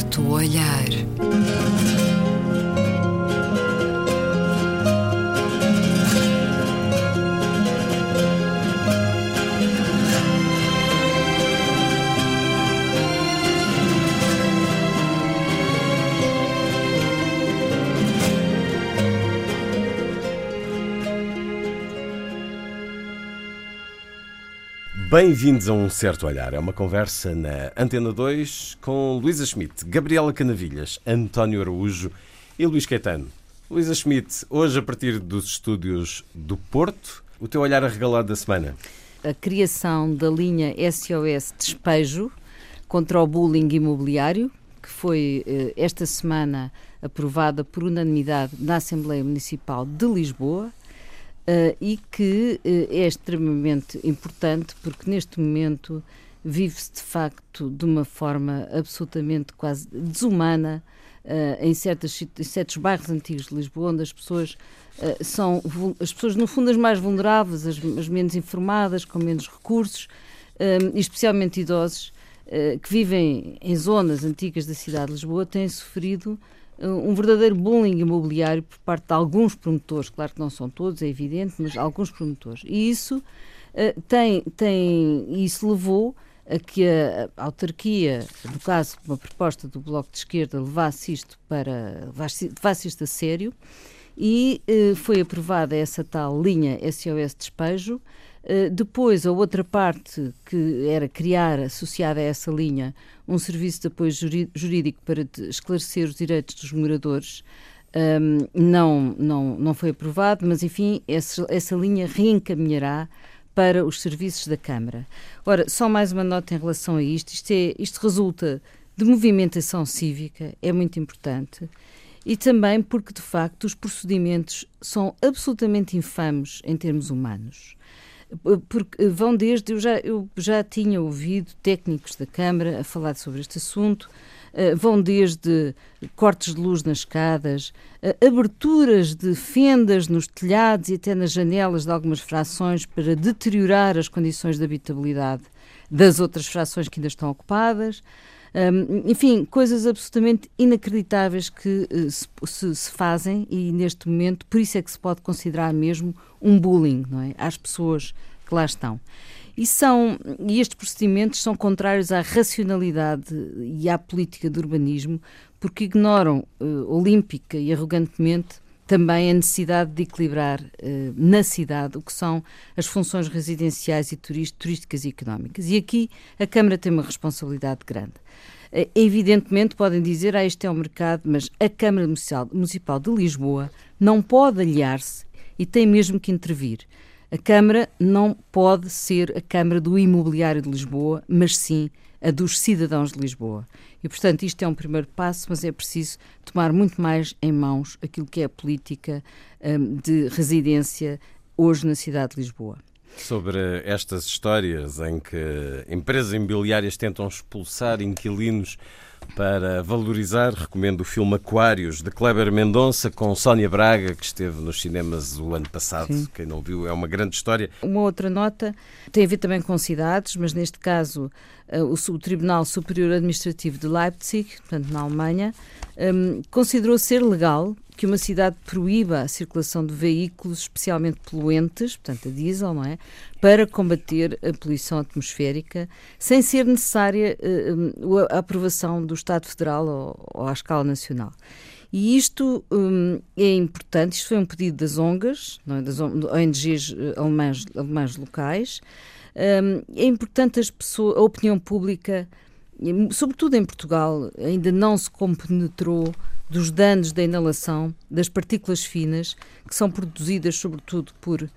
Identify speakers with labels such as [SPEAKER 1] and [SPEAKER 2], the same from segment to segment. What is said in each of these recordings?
[SPEAKER 1] certo olhar.
[SPEAKER 2] Bem-vindos a um certo olhar. É uma conversa na Antena 2 com Luísa Schmidt, Gabriela Canavilhas, António Araújo e Luís Caetano. Luísa Schmidt, hoje a partir dos estúdios do Porto, o teu olhar arregalado da semana.
[SPEAKER 3] A criação da linha SOS Despejo contra o bullying imobiliário, que foi eh, esta semana aprovada por unanimidade na Assembleia Municipal de Lisboa uh, e que uh, é extremamente importante porque neste momento vive-se de facto de uma forma absolutamente quase desumana uh, em, certas, em certos bairros antigos de Lisboa, onde as pessoas são as pessoas no fundo as mais vulneráveis, as, as menos informadas, com menos recursos, especialmente idosos que vivem em zonas antigas da cidade de Lisboa têm sofrido um verdadeiro bullying imobiliário por parte de alguns promotores, claro que não são todos, é evidente, mas alguns promotores. E isso uh, tem, tem, isso levou a que a, autarquia, no caso, uma proposta do Bloco de Esquerda, levasse isto para levasse isto a sério e uh, foi aprovada essa tal linha SOS Despejo. Uh, depois, a outra parte que era criar, associada a essa linha, um serviço de apoio jurídico para esclarecer os direitos dos moradores um, não, não, não foi aprovado, mas enfim, essa, essa linha reencaminhará para os serviços da Câmara. Ora, só mais uma nota em relação a isto. Isto, é, isto resulta de movimentação cívica, é muito importante, e também porque, de facto, os procedimentos são absolutamente infames em termos humanos porque vão desde. Eu já, eu já tinha ouvido técnicos da Câmara a falar sobre este assunto. Uh, vão desde cortes de luz nas escadas, uh, aberturas de fendas nos telhados e até nas janelas de algumas frações para deteriorar as condições de habitabilidade das outras frações que ainda estão ocupadas. Um, enfim, coisas absolutamente inacreditáveis que uh, se, se, se, fazem e neste momento, por isso é que se pode considerar mesmo um bullying não é? às pessoas que lá estão. E, são, e estes procedimentos são contrários à racionalidade e à política de urbanismo, porque ignoram uh, olímpica e arrogantemente também a necessidade de equilibrar uh, na cidade o que são as funções residenciais e turísticas e económicas. E aqui a Câmara tem uma responsabilidade grande. Uh, evidentemente podem dizer, ah, este é o mercado, mas a Câmara Municipal de Lisboa não pode aliar-se e tem mesmo que intervir. A Câmara não pode ser a Câmara do Imobiliário de Lisboa, mas sim a dos cidadãos de Lisboa. E, portanto, isto é um primeiro passo, mas é preciso tomar muito mais em mãos aquilo que é a política um, de residência hoje na cidade de Lisboa.
[SPEAKER 2] Sobre estas histórias em que empresas imobiliárias tentam expulsar inquilinos para valorizar, recomendo o filme Aquários, de Kleber Mendonça, com Sónia Braga, que esteve nos cinemas o ano passado. Sim. Quem não viu, é uma grande história.
[SPEAKER 3] Uma outra nota tem a ver também com cidades, mas neste caso eh, o, Tribunal Superior Administrativo de Leipzig, portanto na Alemanha, um, considerou ser legal que uma cidade proíba a circulação de veículos especialmente poluentes, portanto a diesel, não é? Para combater a poluição atmosférica, sem ser necessária uh, a aprovação do Estado Federal ou, ou à escala nacional. E isto um, é importante, isto foi um pedido das ONGs, é? das ONGs eh, alemãs, alemãs locais. Um, é importante as pessoas, a opinião pública, sobretudo em Portugal, ainda não se compenetrou dos danos da inalação das partículas finas que são produzidas sobretudo por uh,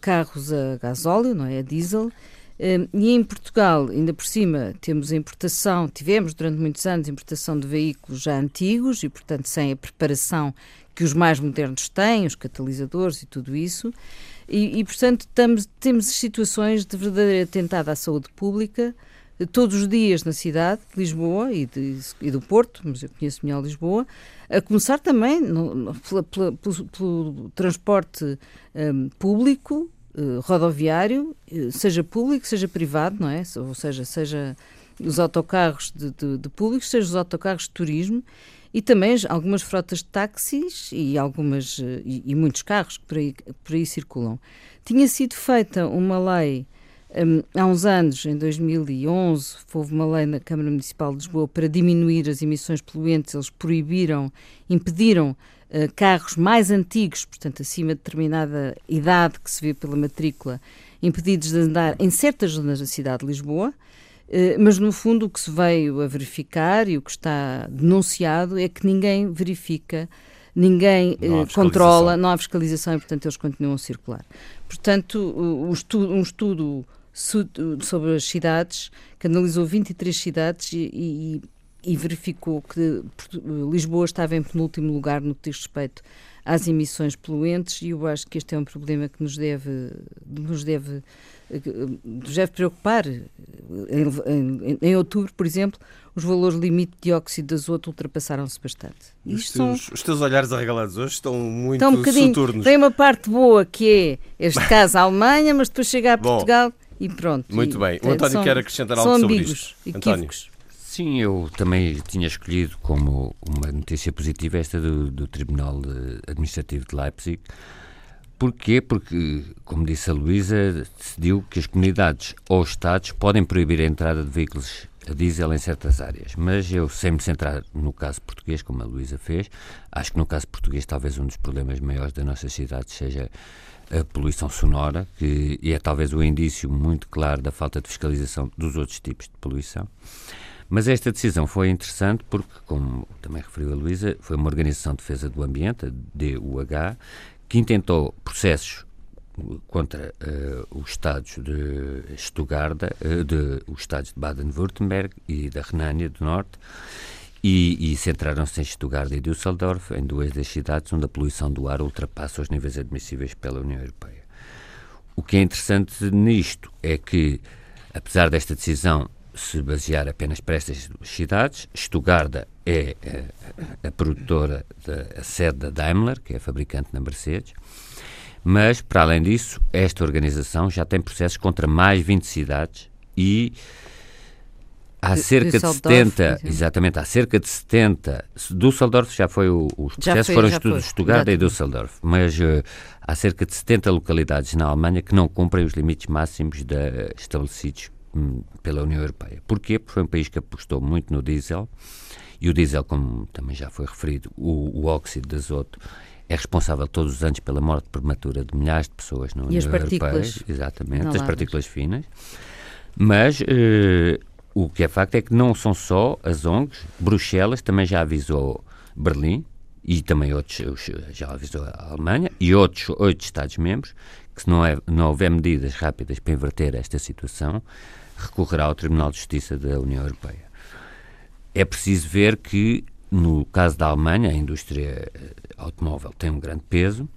[SPEAKER 3] carros a gasóleo, não é, a diesel, e em Portugal, ainda por cima, temos a importação, tivemos durante muitos anos importação de veículos já antigos e, portanto, sem a preparação que os mais modernos têm, os catalisadores e tudo isso, e, e portanto, estamos, temos situações de verdadeiro atentado à saúde pública, todos os dias na cidade de Lisboa e, de, e do Porto, mas eu conheço melhor Lisboa, a começar também no, no, pela, pela, pelo, pelo, transporte um, público, uh, rodoviário, uh, seja público, seja privado, não é? Ou seja, seja os autocarros de, de, de público, seja os autocarros de turismo e também algumas frotas de táxis e, algumas, eh, e, e muitos carros que por aí, por aí circulam. Tinha sido feita uma lei um, há uns anos, em 2011, houve uma lei na Câmara Municipal de Lisboa para diminuir as emissões poluentes. Eles proibiram, impediram uh, carros mais antigos, portanto, acima de determinada idade que se vê pela matrícula, impedidos de andar em certas zonas da cidade de Lisboa. Uh, mas, no fundo, o que se veio a verificar e o que está denunciado é que ninguém verifica ninguém uh, controla, não há fiscalização e, portanto, eles continuam a circular. Portanto, um estudo, um estudo sobre as cidades, que analisou 23 cidades e, e, e verificou que Lisboa estava em penúltimo lugar no que diz respeito às emissões poluentes e eu acho que este é um problema que nos deve, nos deve, nos deve preocupar. Em, em, em outubro, por exemplo, os valores limite de dióxido de azoto ultrapassaram-se bastante.
[SPEAKER 2] Os teus, são... os teus, olhares arregalados hoje estão muito estão um soturnos.
[SPEAKER 3] Tem uma parte boa que é, este caso, a Alemanha, mas depois chega a Portugal... Bom, e pronto.
[SPEAKER 2] Muito
[SPEAKER 3] e,
[SPEAKER 2] bem. O António são, quer acrescentar algo sobre isto. António.
[SPEAKER 1] Sim, eu também tinha escolhido como uma notícia positiva esta do, do Tribunal Administrativo de Leipzig. Porquê? Porque, como disse a Luísa, decidiu que as comunidades ou estados podem proibir a entrada de veículos a diesel em certas áreas. Mas eu, sem me centrar no caso português, como a Luísa fez, acho que no caso português talvez um dos problemas maiores da nossa cidade seja a poluição sonora, que é talvez o indício muito claro da falta de fiscalização dos outros tipos de poluição. Mas esta decisão foi interessante porque, como também referiu a Luísa, foi uma organização de defesa do ambiente, a DUH, que intentou processos contra uh, os estados de Stuttgart, uh, de, os estados de Baden-Württemberg e da Renânia do Norte, e, e centraram-se em Stuttgart e Düsseldorf, em duas das cidades onde a poluição do ar ultrapassa os níveis admissíveis pela União Europeia. O que é interessante nisto é que, apesar desta decisão se basear apenas para estas cidades, Stuttgart é a, eh, a, produtora, da, a sede da Daimler, que é a fabricante na Mercedes, mas, para além disso, esta organização já tem processos contra mais 20 cidades e Há cerca de, de 70, exatamente, há cerca de 70, Düsseldorf já foi, o, os processos foram estudos de Stuttgart e Düsseldorf, mas uh, há cerca de 70 localidades na Alemanha que não cumprem os limites máximos de, estabelecidos um, pela União Europeia. Porquê? Porque foi um país que apostou muito no diesel, e o diesel, como também já foi referido, o, o óxido de azoto, é responsável todos os anos pela morte prematura de milhares de pessoas na União Europeia. Exatamente, as partículas finas. Mas uh, o que é facto é que não são só as ONGs, Bruxelas também já avisou Berlim e também outros, já avisou a Alemanha e outros oito Estados-membros que se não, é, não houver medidas rápidas para inverter esta situação, recorrerá ao Tribunal de Justiça da União Europeia. É preciso ver que, no caso da Alemanha, a indústria eh, automóvel tem um grande peso,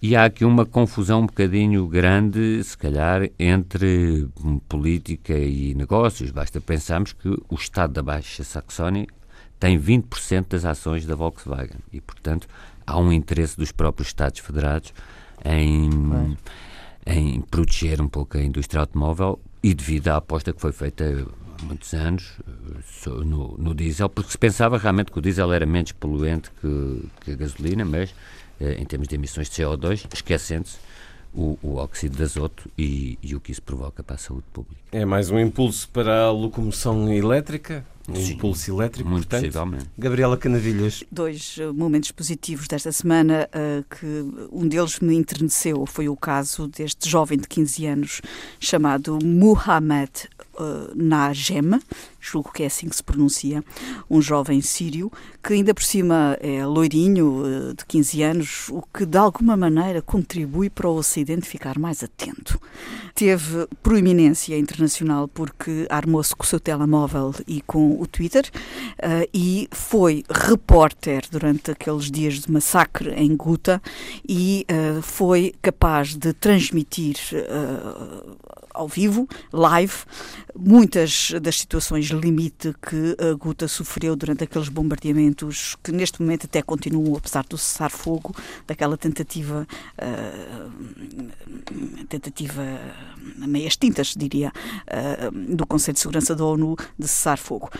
[SPEAKER 1] e há aqui uma confusão um bocadinho grande, se calhar, entre política e negócios. Basta pensarmos que o Estado da Baixa Saxónia tem 20% das ações da Volkswagen e, portanto, há um interesse dos próprios Estados Federados em, em proteger um pouco a indústria automóvel e devido à aposta que foi feita há muitos anos no, no diesel, porque se pensava realmente que o diesel era menos poluente que, que a gasolina, mas em termos de emissões de CO2, esquecendo-se o, o, óxido de azoto e, e, o que isso provoca para a saúde pública.
[SPEAKER 2] É mais um impulso para a locomoção elétrica? Um Sim, impulso elétrico,
[SPEAKER 1] muito
[SPEAKER 2] portanto.
[SPEAKER 1] possivelmente.
[SPEAKER 2] Gabriela Canavilhas.
[SPEAKER 4] Dois uh, momentos positivos desta semana, uh, que um deles me enterneceu, foi o caso deste jovem de 15 anos chamado Muhammad uh, Najem, julgo que é assim que se pronuncia, um jovem sírio, que ainda por cima é loirinho, uh, de 15 anos, o que de alguma maneira contribui para o Ocidente ficar mais atento. Teve proeminência internacional porque armou-se com o seu telemóvel e com o Twitter uh, e foi repórter durante aqueles dias de massacre em Guta e uh, foi capaz de transmitir ao vivo, live, muitas das situações limite que a Guta sofreu durante aqueles bombardeamentos que neste momento até continuam, apesar do cessar-fogo, daquela tentativa, uh, tentativa meias tintas, diria, uh, do Conselho de Segurança da ONU de cessar-fogo.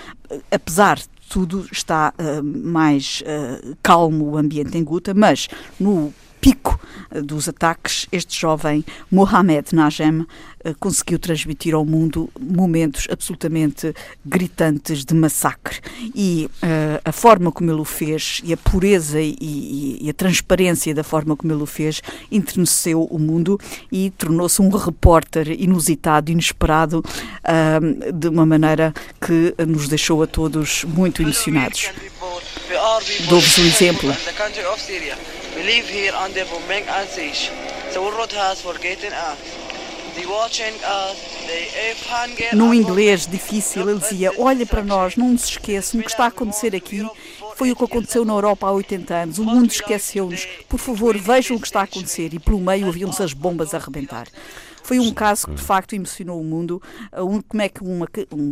[SPEAKER 4] Apesar tudo, está uh, mais calmo o ambiente em Guta, mas no pico eh, dos ataques, este jovem Mohamed Najem eh, conseguiu transmitir ao mundo momentos absolutamente gritantes de massacre. E uh, a forma como ele o fez, e a pureza e, e, e, a transparência da forma como ele o fez, enterneceu o mundo e tornou-se um repórter inusitado, inesperado, uh, de uma maneira que nos deixou a todos muito emocionados. Dou-vos um exemplo. We live here under bombing and siege. The world has forgotten us. Num inglês difícil, ele dizia: Olha para nós, não nos esqueçam, o que está a acontecer aqui foi o que aconteceu na Europa há 80 anos. O mundo esqueceu-nos. Por favor, vejam o que está a acontecer. E pelo meio ouviam-se as bombas a arrebentar. Foi um caso que de facto emocionou o mundo. Uh, como é que uma,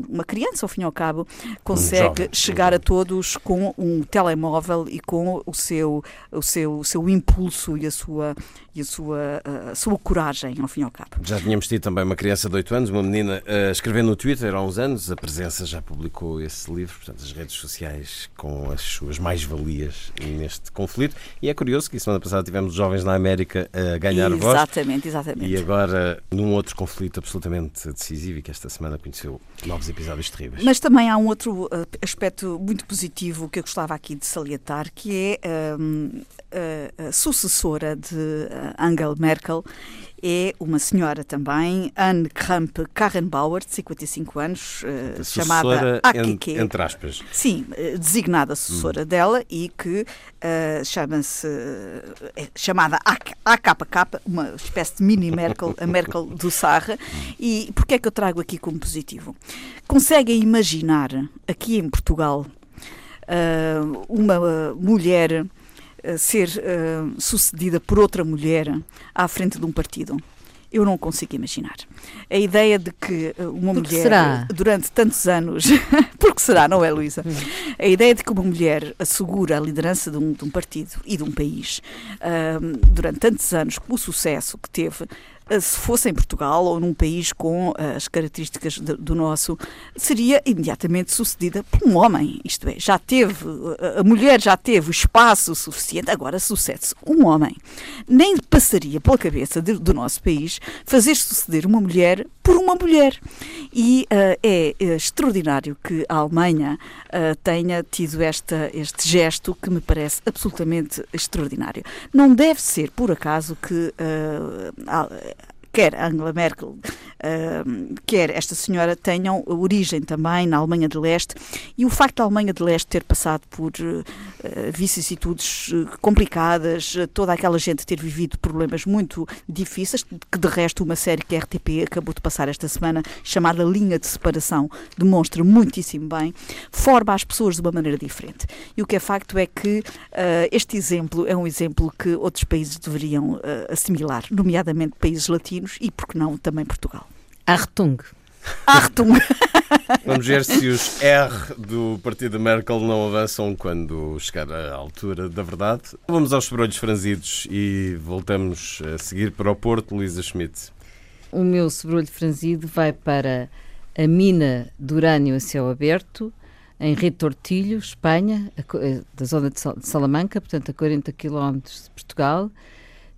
[SPEAKER 4] uma criança, ao fim e ao cabo, consegue um chegar a todos com um telemóvel e com o seu, o seu, o seu impulso e a sua, e a sua, a sua coragem, ao fim e ao cabo.
[SPEAKER 2] Já tínhamos tido também uma criança de 8 anos, uma menina, a escrever no Twitter há uns anos. A presença já publicou esse livro, portanto, as redes sociais com as suas mais-valias neste conflito. E é curioso que semana passada tivemos jovens na América a ganhar
[SPEAKER 4] exatamente,
[SPEAKER 2] voz.
[SPEAKER 4] Exatamente, exatamente.
[SPEAKER 2] E agora num outro conflito absolutamente decisivo e que esta semana conheceu novos episódios terríveis.
[SPEAKER 4] Mas também há um outro uh, aspecto muito positivo que eu gostava aqui de salientar, que é um, a, a, sucessora de uh, Angela Merkel é uma senhora também, Anne Kramp Karrenbauer, de 55 anos, uh, chamada
[SPEAKER 2] AKK. Entre aspas.
[SPEAKER 4] Sim, uh, designada sucessora hum. dela e que uh, chama-se, é chamada AKK, uma espécie de mini Merkel, a Merkel do Sarra. E porquê é que eu trago aqui como positivo? Conseguem imaginar, aqui em Portugal, uma mulher ser uh, sucedida por outra mulher à frente de um partido. Eu não consigo imaginar. A ideia de que eh, uma
[SPEAKER 3] porque
[SPEAKER 4] mulher,
[SPEAKER 3] será?
[SPEAKER 4] durante tantos anos, porque será, não é, Luísa? Hum. A ideia de que uma mulher assegura a liderança de um, de um partido e de um país uh, durante tantos anos, com o sucesso que teve, eh, se fosse em Portugal ou num país com eh, as características do nosso, seria imediatamente sucedida por um homem. Isto é, já teve, eh, a mulher já teve o espaço suficiente, agora sucede-se um homem. Nem passaria pela cabeça do nosso país fazer suceder uma mulher por uma mulher. E uh, é, é, extraordinário que a Alemanha uh, tenha tido esta, este gesto que me parece absolutamente extraordinário. Não deve ser por acaso que uh, quer Angela Merkel, uh, quer esta senhora, tenham origem também na Alemanha de Leste e o facto da Alemanha de Leste ter passado por uh, vicissitudes uh, complicadas, toda aquela gente ter vivido problemas muito difíceis, que de resto uma série que a RTP acabou de passar esta semana, chamada Linha de Separação, demonstra muitíssimo bem, forma as pessoas de uma maneira diferente. E o que é facto é que este exemplo é um exemplo que outros países deveriam assimilar, nomeadamente países latinos e, por que não, também Portugal.
[SPEAKER 3] Artung.
[SPEAKER 4] Artung.
[SPEAKER 2] Vamos ver se os R do partido Merkel não avançam quando chegar à altura da verdade. Vamos aos sobrolhos franzidos e voltamos a seguir para o Porto, Luísa Schmidt.
[SPEAKER 3] O meu sobrolho franzido vai para a mina de urânio a céu aberto, em Retortilho, Espanha, da zona de Salamanca, portanto a 40 km de Portugal,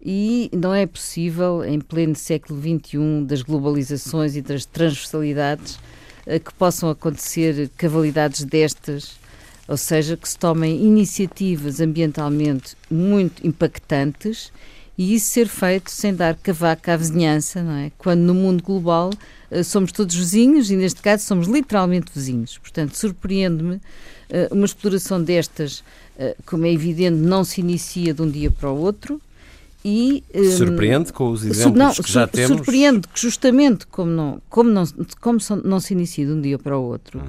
[SPEAKER 3] e não é possível, em pleno século XXI, das globalizações e das transversalidades, eh, que possam acontecer cavalidades destas, ou seja, que se tomem iniciativas ambientalmente muito impactantes e isso ser feito sem dar cavaco à vizinhança, não é? Quando no mundo global eh, somos todos vizinhos e neste caso somos literalmente vizinhos. Portanto, surpreende-me eh, uma exploração destas, como é evidente, não se inicia de um dia para o outro
[SPEAKER 2] e, um, surpreende com os exemplos não, que já temos?
[SPEAKER 3] Surpreende que justamente como não, como não, como não se inicia de um dia para o outro, hum.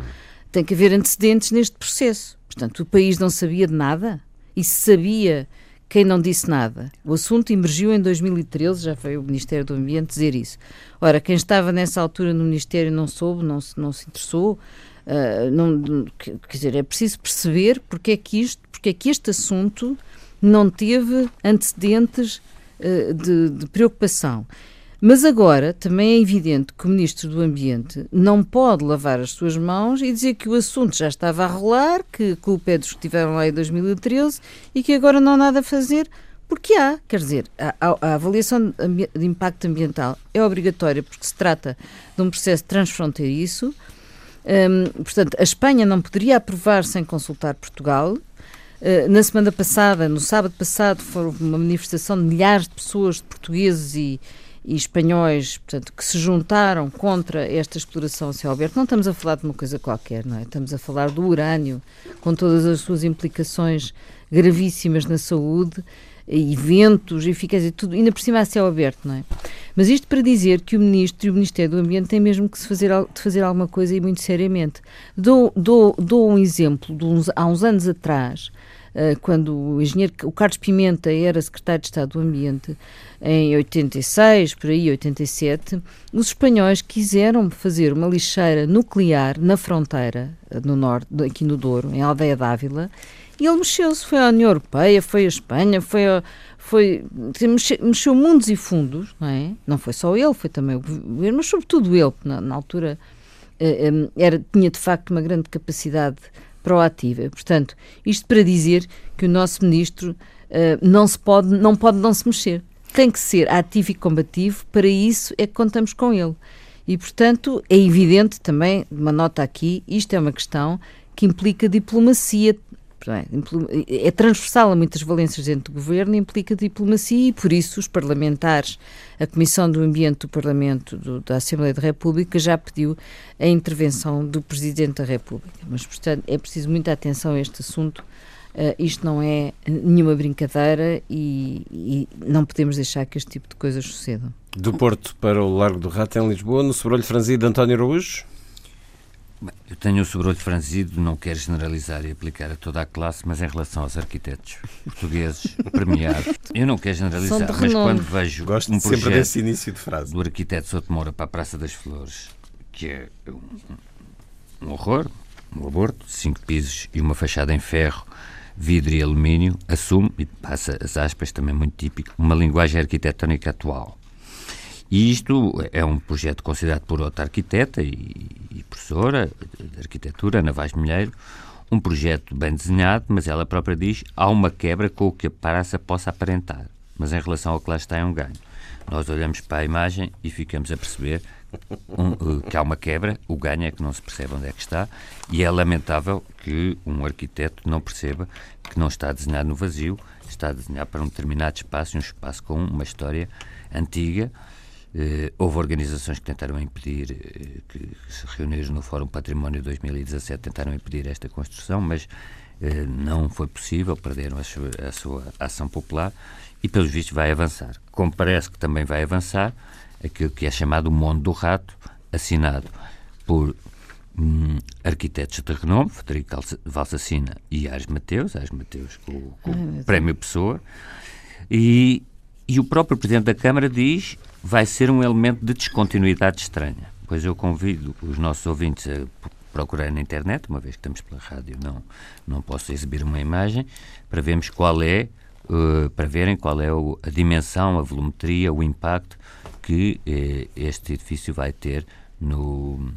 [SPEAKER 3] tem que haver antecedentes neste processo. Portanto, o país não sabia de nada e se sabia quem não disse nada. O assunto emergiu em 2013, já foi o Ministério do Ambiente dizer isso. Ora, quem estava nessa altura no Ministério não soube, não se, não se interessou. Uh, não, quer dizer, é preciso perceber porque é que isto, porque é que este assunto não teve antecedentes uh, de, de preocupação. Mas agora também é evidente que o Ministro do Ambiente não pode lavar as suas mãos e dizer que o assunto já estava a rolar, que a culpa é dos que estiveram lá em 2013 e que agora não há nada a fazer, porque há. Quer dizer, a, a, avaliação de impacto ambiental é obrigatória porque se trata de um processo transfronteiriço. Um, portanto, a Espanha não poderia aprovar sem consultar Portugal. Uh, na semana passada, no sábado passado, foi uma manifestação de milhares de pessoas, de portugueses e, e espanhóis, portanto, que se juntaram contra esta exploração a céu aberto, não estamos a falar de uma coisa qualquer, não é? Estamos a falar do urânio, com todas as suas implicações gravíssimas na saúde, eventos, eficácia, tudo, ainda por cima a céu aberto, não é? Mas isto para dizer que o Ministro e o Ministério do Ambiente têm mesmo que se fazer, de fazer alguma coisa e muito seriamente. Dou, dou, dou um exemplo de uns, há uns anos atrás, quando o engenheiro, o Carlos Pimenta era secretário de Estado do Ambiente, em 86, por aí, 87, os espanhóis quiseram fazer uma lixeira nuclear na fronteira, no norte, aqui no Douro, em Aldeia d'Ávila, e ele mexeu-se, foi à União Europeia, foi à Espanha, foi, a, foi mexeu, mexeu mundos e fundos, não é? Não foi só ele, foi também o governo, mas sobretudo ele, na, na altura eh, eh, era, tinha de facto uma grande capacidade proativa. Portanto, isto para dizer que o nosso ministro uh, não se pode, não pode não se mexer tem que ser ativo e combativo, para isso é que contamos com ele. E, portanto, é evidente também, uma nota aqui, isto é uma questão que implica diplomacia, é, é transversal a muitas valências dentro do governo, implica diplomacia e, por isso, os parlamentares, a Comissão do Ambiente do Parlamento do, da Assembleia da República já pediu a intervenção do Presidente da República. Mas, portanto, é preciso muita atenção a este assunto Uh, isto não é nenhuma brincadeira e, e, não podemos deixar que este tipo de coisas sucedam.
[SPEAKER 2] Do Porto para o Largo do Rato, em Lisboa, no sobrolho franzido António Araújo?
[SPEAKER 1] Eu tenho o sobrolho franzido, não quero generalizar e aplicar a toda a classe, mas em relação aos arquitetos portugueses premiados, eu não quero generalizar, mas quando vejo
[SPEAKER 2] Gosto um sempre desse início de frase.
[SPEAKER 1] do arquiteto Souto Moura para a Praça das Flores, que é um, um horror, um aborto, cinco pisos e uma fachada em ferro, vidro e alumínio, assume, e passa as aspas, também muito típico, uma linguagem arquitetónica atual. E isto é um projeto considerado por outra arquiteta e, e professora de arquitetura, Ana Vaz Milheiro, um projeto bem desenhado, mas ela própria diz há uma quebra com o que a praça possa aparentar, mas em relação ao que lá está é um ganho. Nós olhamos para a imagem e ficamos a perceber um, que há uma quebra, o ganho é que não se percebe onde é que está, e é lamentável que um arquiteto não perceba que não está a desenhar no vazio, está a desenhar para um determinado espaço, um espaço com uma história antiga. Eh, houve organizações que tentaram impedir, eh, que se reuniram no Fórum Património 2017, tentaram impedir esta construção, mas eh, não foi possível, perderam a sua, a sua ação popular e, pelos vistos, vai avançar. Como parece que também vai avançar, aquilo que é chamado o Mundo do Rato, assinado por hum, arquitetos de renome, Federico Valsacina e Ares Mateus, Ares Mateus com, com o Prémio Pessoa, e, e o próprio Presidente da Câmara diz vai ser um elemento de descontinuidade estranha. Pois eu convido os nossos ouvintes a procurar na internet, uma vez que estamos pela rádio, não, não posso exibir uma imagem, para vermos qual é, uh, para verem qual é o, a dimensão, a volumetria, o impacto que eh, este edifício vai ter no,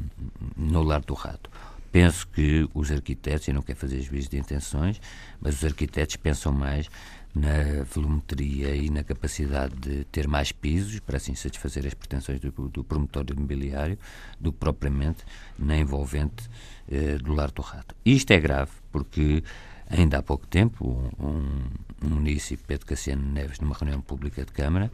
[SPEAKER 1] no Lar do Rato. Penso que os arquitetos, e não quero fazer juízo de intenções, mas os arquitetos pensam mais na volumetria e na capacidade de ter mais pisos para assim satisfazer as pretensões do, do promotor imobiliário do que propriamente na envolvente eh, do Lar do Rato. Isto é grave porque ainda há pouco tempo um, um município, Pedro Cassiano Neves, numa reunião pública de Câmara,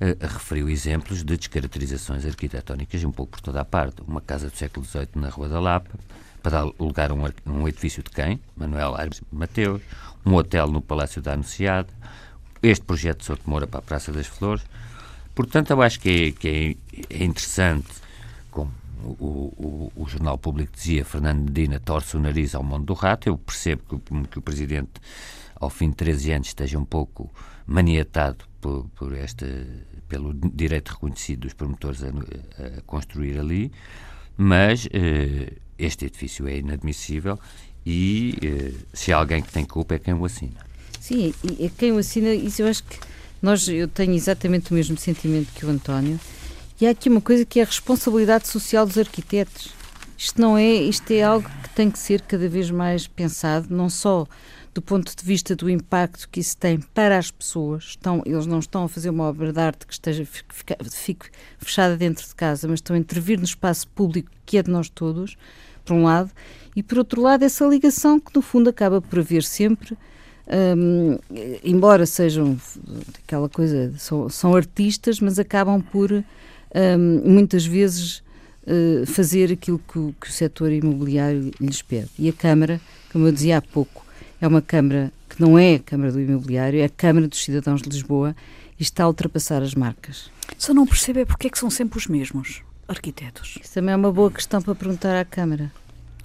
[SPEAKER 1] uh, referiu exemplos de descaracterizações arquitetónicas um pouco por toda a parte. Uma casa do século XVIII na Rua da Lapa, para dar lugar a um, um edifício de quem? Manuel Aires Mateus, um hotel no Palácio da Anunciada, este projeto de Souto Moura para a Praça das Flores. Portanto, eu acho que é, que é, é interessante, como o, o, o, Jornal Público dizia, Fernando Medina torce o nariz ao mundo do rato. Eu percebo que, que o Presidente ao fim de 13 anos, esteja um pouco maniatado por, por esta, pelo direito reconhecido dos promotores a, a construir ali, mas uh, este edifício é inadmissível e uh, se há alguém que tem culpa é quem o assina.
[SPEAKER 3] Sim, é quem o assina, isso eu acho que nós, eu tenho exatamente o mesmo sentimento que o António, e há aqui uma coisa que é a responsabilidade social dos arquitetos. Isto não é, isto é algo que tem que ser cada vez mais pensado, não só do ponto de vista do impacto que isso tem para as pessoas. Estão, eles não estão a fazer uma obra de arte que esteja fique fechada dentro de casa, mas estão a intervir no espaço público que é de nós todos, por um lado, e por outro lado, essa ligação que no fundo acaba por haver sempre. Um, embora sejam aquela coisa, são, são artistas, mas acabam por um, muitas vezes uh, fazer aquilo que que o setor imobiliário lhes pede. E a Câmara, como eu dizia há pouco, é uma Câmara que não é a Câmara do Imobiliário, é a Câmara dos Cidadãos de Lisboa e está a ultrapassar as marcas.
[SPEAKER 4] Só não percebe é porque é que são sempre os mesmos arquitetos.
[SPEAKER 3] Isso também é uma boa questão para perguntar à Câmara.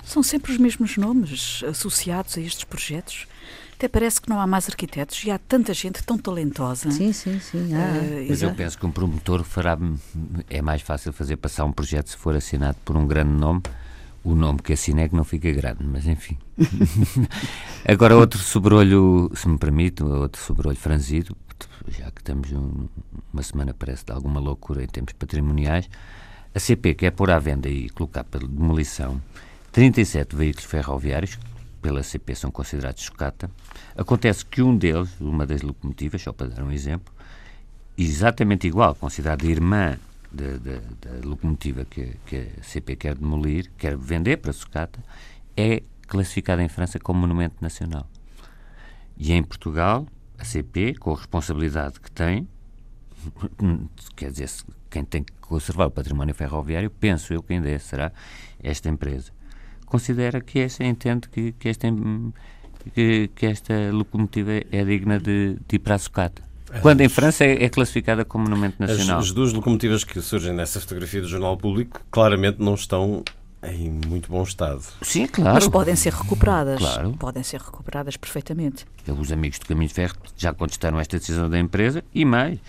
[SPEAKER 4] São sempre os mesmos nomes associados a estes projetos. Até parece que não há mais arquitetos e há tanta gente tão talentosa.
[SPEAKER 3] Sim, sim, sim. Ah, uh,
[SPEAKER 1] mas eu penso que um promotor fará. É mais fácil fazer passar um projeto se for assinado por um grande nome o nome que assina é que não fica grande, mas enfim. Agora, outro sobrolho, se me permite, outro sobrolho franzido, já que estamos um, uma semana, parece, de alguma loucura em termos patrimoniais. A CP quer pôr à venda e colocar para demolição 37 veículos ferroviários, pela CP são considerados sucata. Acontece que um deles, uma das locomotivas, só para dar um exemplo, exatamente igual, considerada irmã da, da, da locomotiva que, que, a CP quer demolir, quer vender para sucata, é classificada em França como monumento nacional. E em Portugal, a CP, com a responsabilidade que tem, quer dizer, quem tem que conservar o património ferroviário, penso eu que ainda é, será esta empresa. Considera que esta, entende que, que, esta, que, que esta locomotiva é digna de, de ir para a sucata. Quando em França é, é classificada como monumento nacional.
[SPEAKER 2] As, as, duas locomotivas que surgem nessa fotografia do Jornal Público claramente não estão em muito bom estado.
[SPEAKER 1] Sim, claro.
[SPEAKER 4] Mas podem ser recuperadas. Claro. Podem ser recuperadas perfeitamente.
[SPEAKER 1] Os amigos do Caminho de Ferro já contestaram esta decisão da empresa e mais.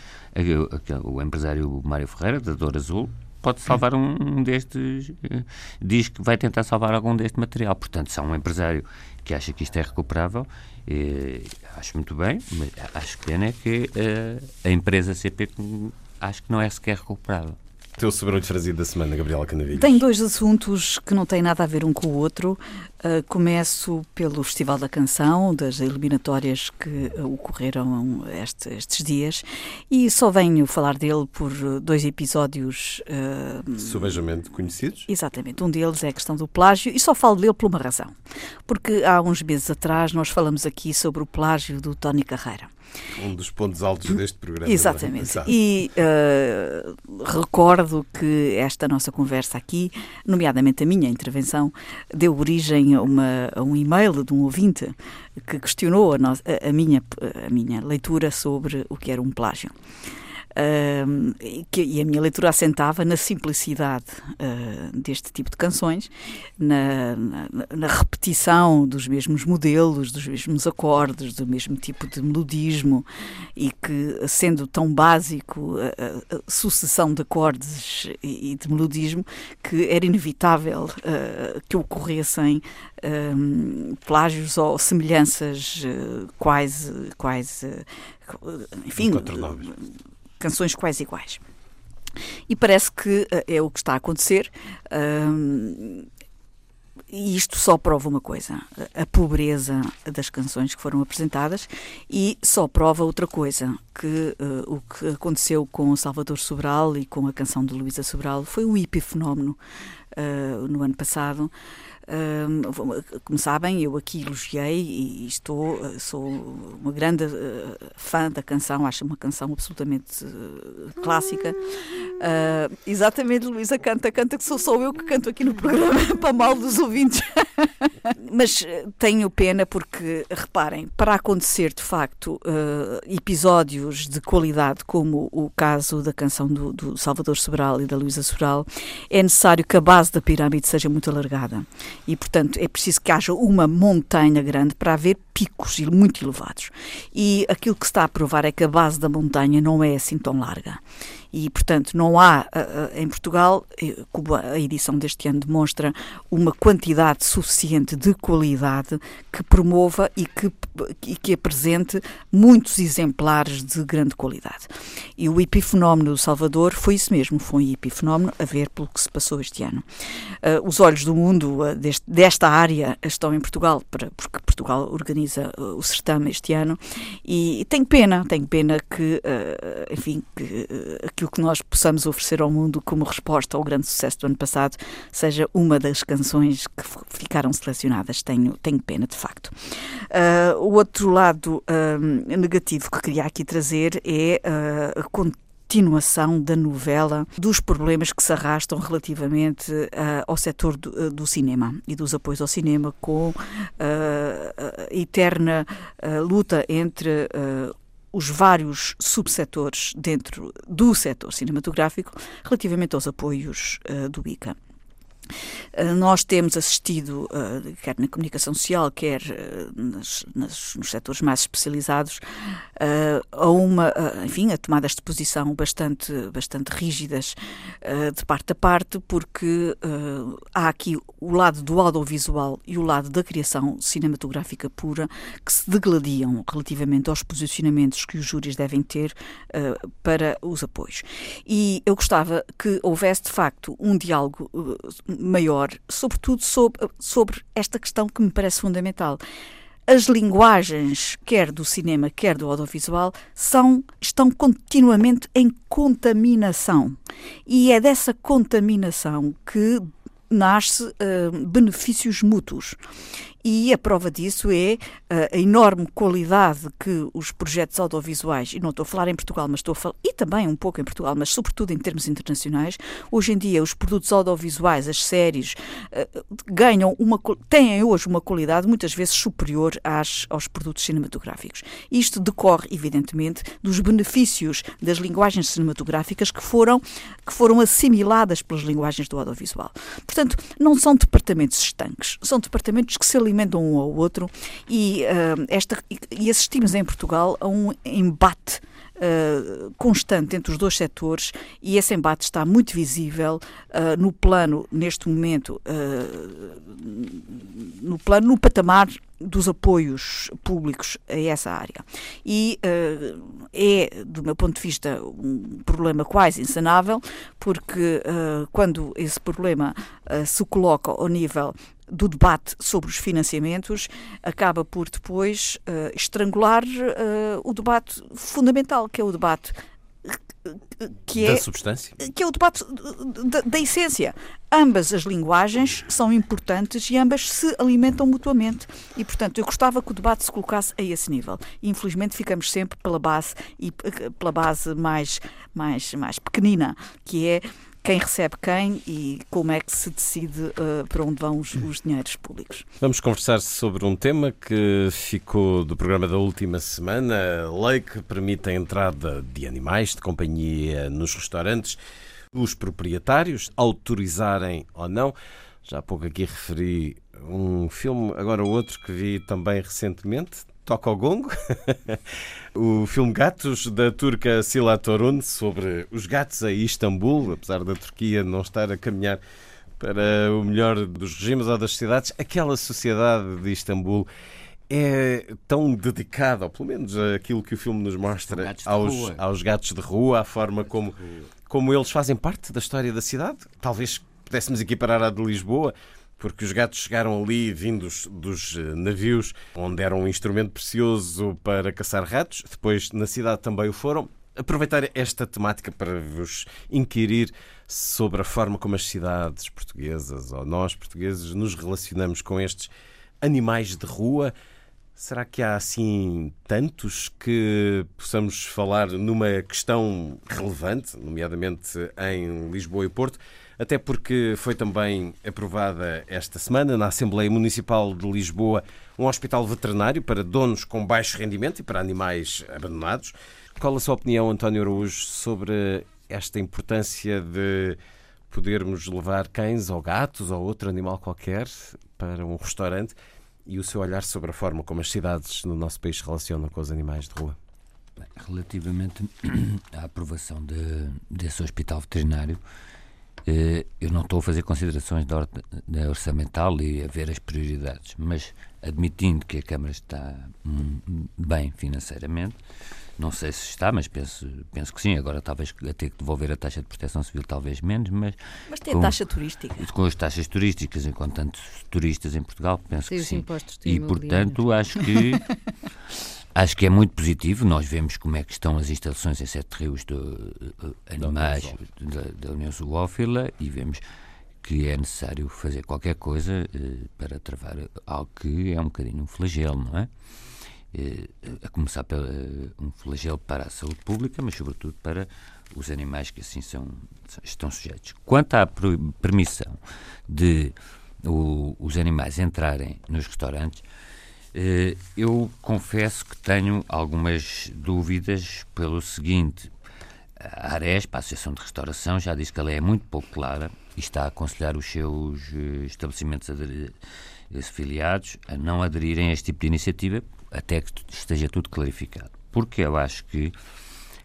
[SPEAKER 1] O empresário Mário Ferreira, da Dor Azul, pode salvar um destes. Eh, diz que vai tentar salvar algum deste material. Portanto, se há um empresário que acha que isto é recuperável, eh, acho muito bem, mas acho que pena é que eh, a empresa CP acho que não é sequer recuperável.
[SPEAKER 2] Teu sobrolho trazido da semana, Gabriela Canavilhos.
[SPEAKER 4] Tem dois assuntos que não têm nada a ver um com o outro. Uh, começo pelo Festival da Canção, das eliminatórias que uh, ocorreram este, estes dias, e só venho falar dele por dois episódios.
[SPEAKER 2] Uh, Subejamente conhecidos?
[SPEAKER 4] Exatamente. Um deles é a questão do plágio, e só falo dele por uma razão. Porque há uns meses atrás nós falamos aqui sobre o plágio do Tony Carreira.
[SPEAKER 2] Um dos pontos altos deste programa.
[SPEAKER 4] Exatamente. E uh, recordo que esta nossa conversa aqui, nomeadamente a minha intervenção, deu origem a, uma, a um e-mail de um ouvinte que questionou a, no, a, a, minha, a minha leitura sobre o que era um plágio que, e a minha leitura assentava na simplicidade uh, deste tipo de canções, na, na, na, repetição dos mesmos modelos, dos mesmos acordes, do mesmo tipo de melodismo, e que, sendo tão básico a, a sucessão de acordes e, e, de melodismo, que era inevitável uh, que ocorressem um, plágios ou semelhanças quase, quase enfim, canções quase iguais. E parece que uh, é o que está a acontecer. E isto só prova uma coisa: a pobreza das canções que foram apresentadas, e só prova outra coisa: que uh, o que aconteceu com Salvador Sobral e com a canção de Luísa Sobral foi um epifenómeno uh, no ano passado como sabem, eu aqui elogiei e estou, ah, sou uma grande uh, fã da canção, acho uma canção absolutamente uh, clássica. Uh, exatamente, Luísa canta, canta que sou só eu que canto aqui no programa para mal dos ouvintes. Mas tenho pena porque, reparem, para acontecer de facto episódios de qualidade, como o caso da canção do, do Salvador Sobral e da Luísa Sobral, é necessário que a base da pirâmide seja muito alargada e, portanto, é preciso que haja uma montanha grande para haver picos muito elevados. E aquilo que se está a provar é que a base da montanha não é assim tão larga. E, portanto, não há em Portugal, como a edição deste ano demonstra, uma quantidade suficiente de qualidade que promova e que, e que apresente muitos exemplares de grande qualidade. E o epifenómeno do Salvador foi isso mesmo, foi um epifenómeno a ver pelo que se passou este ano. Os olhos do mundo desta área estão em Portugal, para, porque Portugal organiza o certame este ano, e, e tenho pena, tenho pena que, enfim, que aquilo que nós possamos oferecer ao mundo como resposta ao grande sucesso do ano passado seja uma das canções que ficaram selecionadas. Tenho, tenho pena, de facto. o outro lado negativo que queria aqui trazer é a continuação da novela dos problemas que se arrastam relativamente uh, ao setor do, uh, do, cinema e dos apoios ao cinema, com uh, a eterna luta entre os vários subsetores dentro do setor cinematográfico relativamente aos apoios do ICA. Eh, nós temos assistido, eh, quer na comunicação social, quer eh, nas, nas, nos setores mais especializados, a uma, enfim, a tomadas de posição bastante, bastante rígidas de parte a parte, porque há aqui o lado do audiovisual e o lado da criação cinematográfica pura que se degladiam relativamente aos posicionamentos que os júris devem ter para os apoios. E eu gostava que houvesse, de facto, um diálogo maior, sobretudo sobre, sobre esta questão que me parece fundamental as linguagens, quer do cinema, quer do audiovisual, são, estão continuamente em contaminação. E é dessa contaminação que nasce uh, benefícios mútuos. E a prova disso é uh, a enorme qualidade que os projetos audiovisuais, e não estou a falar em Portugal, mas estou a falar, e também um pouco em Portugal, mas sobretudo em termos internacionais, hoje em dia os produtos audiovisuais, as séries, uh, ganham uma, têm hoje uma qualidade muitas vezes superior às, aos produtos cinematográficos. Isto decorre, evidentemente, dos benefícios das linguagens cinematográficas que foram, que foram assimiladas pelas linguagens do audiovisual. Portanto, não são departamentos estanques, são departamentos que se alimentam um ao outro e, uh, esta, e assistimos em Portugal a um embate Uh, constante entre os dois setores e esse embate está muito visível uh, no plano, neste momento, uh, no plano, no patamar dos apoios públicos a essa área. E é, do meu ponto de vista, um problema quase insanável, porque quando esse problema se coloca ao nível do debate sobre os financiamentos acaba por depois uh, estrangular uh, o debate fundamental, que é o debate
[SPEAKER 2] que é, da substância?
[SPEAKER 4] Que é o debate da, da, essência. Ambas as linguagens são importantes e ambas se alimentam mutuamente. E, portanto, eu gostava que o debate se colocasse a esse nível. E, infelizmente, ficamos sempre pela base, e, pela base mais, mais, mais pequenina, que é quem recebe quem e como é que se decide uh, para onde vão os, os, dinheiros públicos.
[SPEAKER 2] Vamos conversar sobre um tema que ficou do programa da última semana, a lei que permite a entrada de animais de companhia nos restaurantes, os proprietários autorizarem ou não. Já há pouco aqui referi um filme, agora outro que vi também recentemente, Toca ao Gongo, o filme Gatos da turca Sila Torun sobre os gatos a Istambul, apesar da Turquia não estar a caminhar para o melhor dos regimes ou das cidades, aquela sociedade de Istambul é tão dedicada, ou pelo menos aquilo que o filme nos mostra, aos, aos gatos de rua, a forma como, como eles fazem parte da história da cidade. Talvez pudéssemos equiparar à de Lisboa, porque os gatos chegaram ali vindos dos eh, navios, onde era um instrumento precioso para caçar ratos. Depois, na cidade também o foram. Aproveitar esta temática para vos inquirir sobre a forma como as cidades portuguesas, ou nós portugueses, nos relacionamos com estes animais de rua. Será que há assim tantos que possamos falar numa questão relevante, nomeadamente em Lisboa e Porto? Até porque foi também aprovada esta semana na Assembleia Municipal de Lisboa um hospital veterinário para donos com baixo rendimento e para animais abandonados. Qual a sua opinião, António Araújo, sobre esta importância de podermos levar cães ou gatos ou outro animal qualquer para um restaurante e o seu olhar sobre a forma como as cidades no nosso país se relacionam com os animais de rua?
[SPEAKER 1] Relativamente à aprovação de, desse hospital veterinário, eu não estou a fazer considerações da, da orçamental e a ver as prioridades, mas admitindo que a Câmara está hum, bem financeiramente, não sei se está, mas penso, penso que sim. Agora talvez a ter que devolver a taxa de proteção civil, talvez menos, mas.
[SPEAKER 4] Mas tem com, a taxa turística.
[SPEAKER 1] Com as taxas turísticas, enquanto tantos turistas em Portugal, penso que sim.
[SPEAKER 3] E
[SPEAKER 1] portanto acho que acho que é muito positivo. Nós vemos como é que estão as instalações em Sete Rios de uh, animais da, da União Zoófila e vemos que é necessário fazer qualquer coisa uh, para travar algo que é um bocadinho um flagelo, não é? Eh, a começar eh, um flagelo para a saúde pública, mas sobretudo para os animais que assim são, estão sujeitos. Quanto à permissão de o, os animais entrarem nos restaurantes, eu confesso que tenho algumas dúvidas pelo seguinte. A Arespa, a Associação de Restauração, já disse que ela é muito pouco clara e está a aconselhar os seus estabelecimentos afiliados a não aderirem a este tipo de iniciativa, até que esteja tudo clarificado. Porque eu acho que,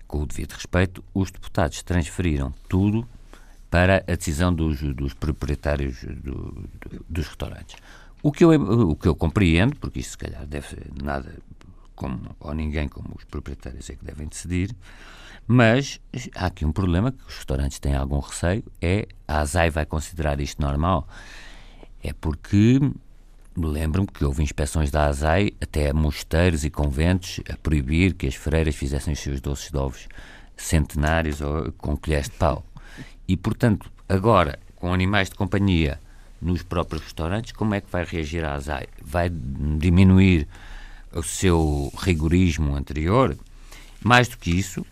[SPEAKER 1] com o devido respeito, os deputados transferiram tudo para a decisão dos, dos proprietários do, do, dos restaurantes. O que, eu, o que eu compreendo, porque isso se calhar deve nada como, ou ninguém como os proprietários é que devem decidir, mas há aqui um problema que os restaurantes têm algum receio, é a ASAI vai considerar isto normal. É porque Lembro-me que houve inspeções da ASAI até a mosteiros e conventos a proibir que as freiras fizessem os seus doces de ovos centenários ou com colheres de pau. E, portanto, agora, com animais de companhia nos próprios restaurantes, como é que vai reagir a ASAI? Vai diminuir o seu rigorismo anterior? Mais do que isso,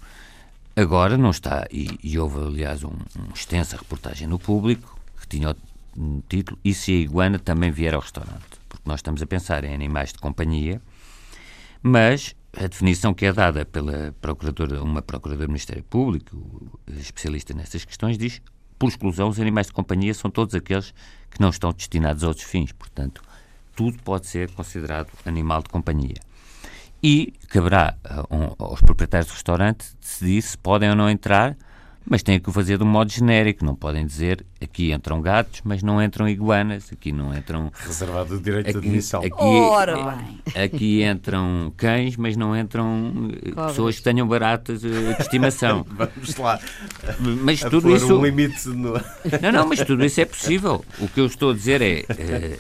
[SPEAKER 1] agora não está, e, e houve, aliás, uma um extensa reportagem no público que tinha um título E se a iguana também vier ao restaurante? Porque nós estamos a pensar em animais de companhia, mas a definição que é dada pela procuradora, uma procuradora do Ministério Público, especialista nestas questões, diz por exclusão, os animais de companhia são todos aqueles que não estão destinados a outros fins. Portanto, tudo pode ser considerado animal de companhia. E caberá aos proprietários do restaurante decidir se podem ou não entrar mas têm que o fazer de um modo genérico. Não podem dizer aqui entram gatos, mas não entram iguanas, aqui não entram.
[SPEAKER 2] Reservado o direito aqui, de admissão.
[SPEAKER 4] Aqui, Ora bem.
[SPEAKER 1] Aqui entram cães, mas não entram eh, Cobras. pessoas que tenham baratas eh, de estimação.
[SPEAKER 2] Vamos lá.
[SPEAKER 1] Mas tudo isso.
[SPEAKER 2] Um limite no...
[SPEAKER 1] Não, não, mas tudo isso é possível. O que eu estou a dizer é, é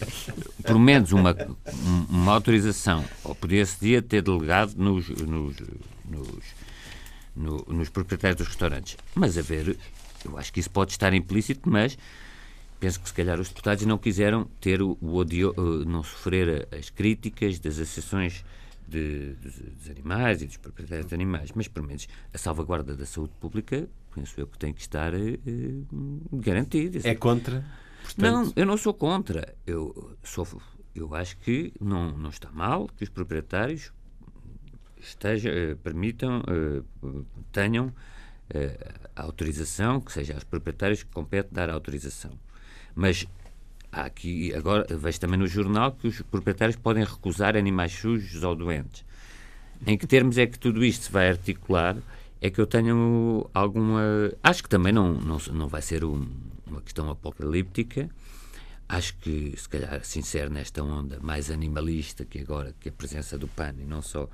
[SPEAKER 1] pelo menos uma, uma autorização, ou podia-se dia ter delegado nos, nos, nos no, nos proprietários dos restaurantes. Mas a ver, eu acho que isso pode estar implícito, mas penso que se calhar os deputados não quiseram ter o, o odio, uh, não sofrer as críticas das associações de, dos, dos, animais e dos proprietários de animais, mas pelo menos a salvaguarda da saúde pública, penso eu que tem que estar uh, garantida.
[SPEAKER 2] É contra?
[SPEAKER 1] Portanto... Não, eu não sou contra. Eu, sou, eu acho que não, não está mal que os proprietários esteja, eh, permitam, eh, tenham eh, a autorização, que seja aos proprietários que compete dar a autorização. Mas há aqui, agora, vejo também no jornal que os proprietários podem recusar animais sujos ou doentes. Em que termos é que tudo isto se vai articular? É que eu tenho alguma. Acho que também não, não, não vai ser um, uma questão apocalíptica. Acho que, se calhar, sincero, nesta onda mais animalista que agora, que a presença do PAN e não só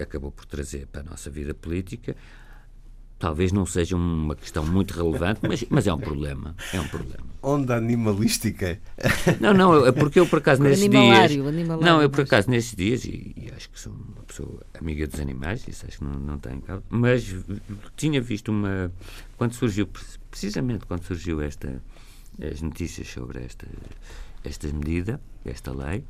[SPEAKER 1] acabou por trazer para a nossa vida política, talvez não seja uma questão muito relevante, mas, mas é um problema. É um problema.
[SPEAKER 2] Onda animalística?
[SPEAKER 1] Não, não, é porque eu por acaso nesses dias. Não, eu por acaso nesses dias, e, e, acho que sou uma pessoa amiga dos animais, isso acho que não, não tem causa, mas tinha visto uma. Quando surgiu, precisamente quando surgiu esta, as notícias sobre esta, esta medida, esta lei,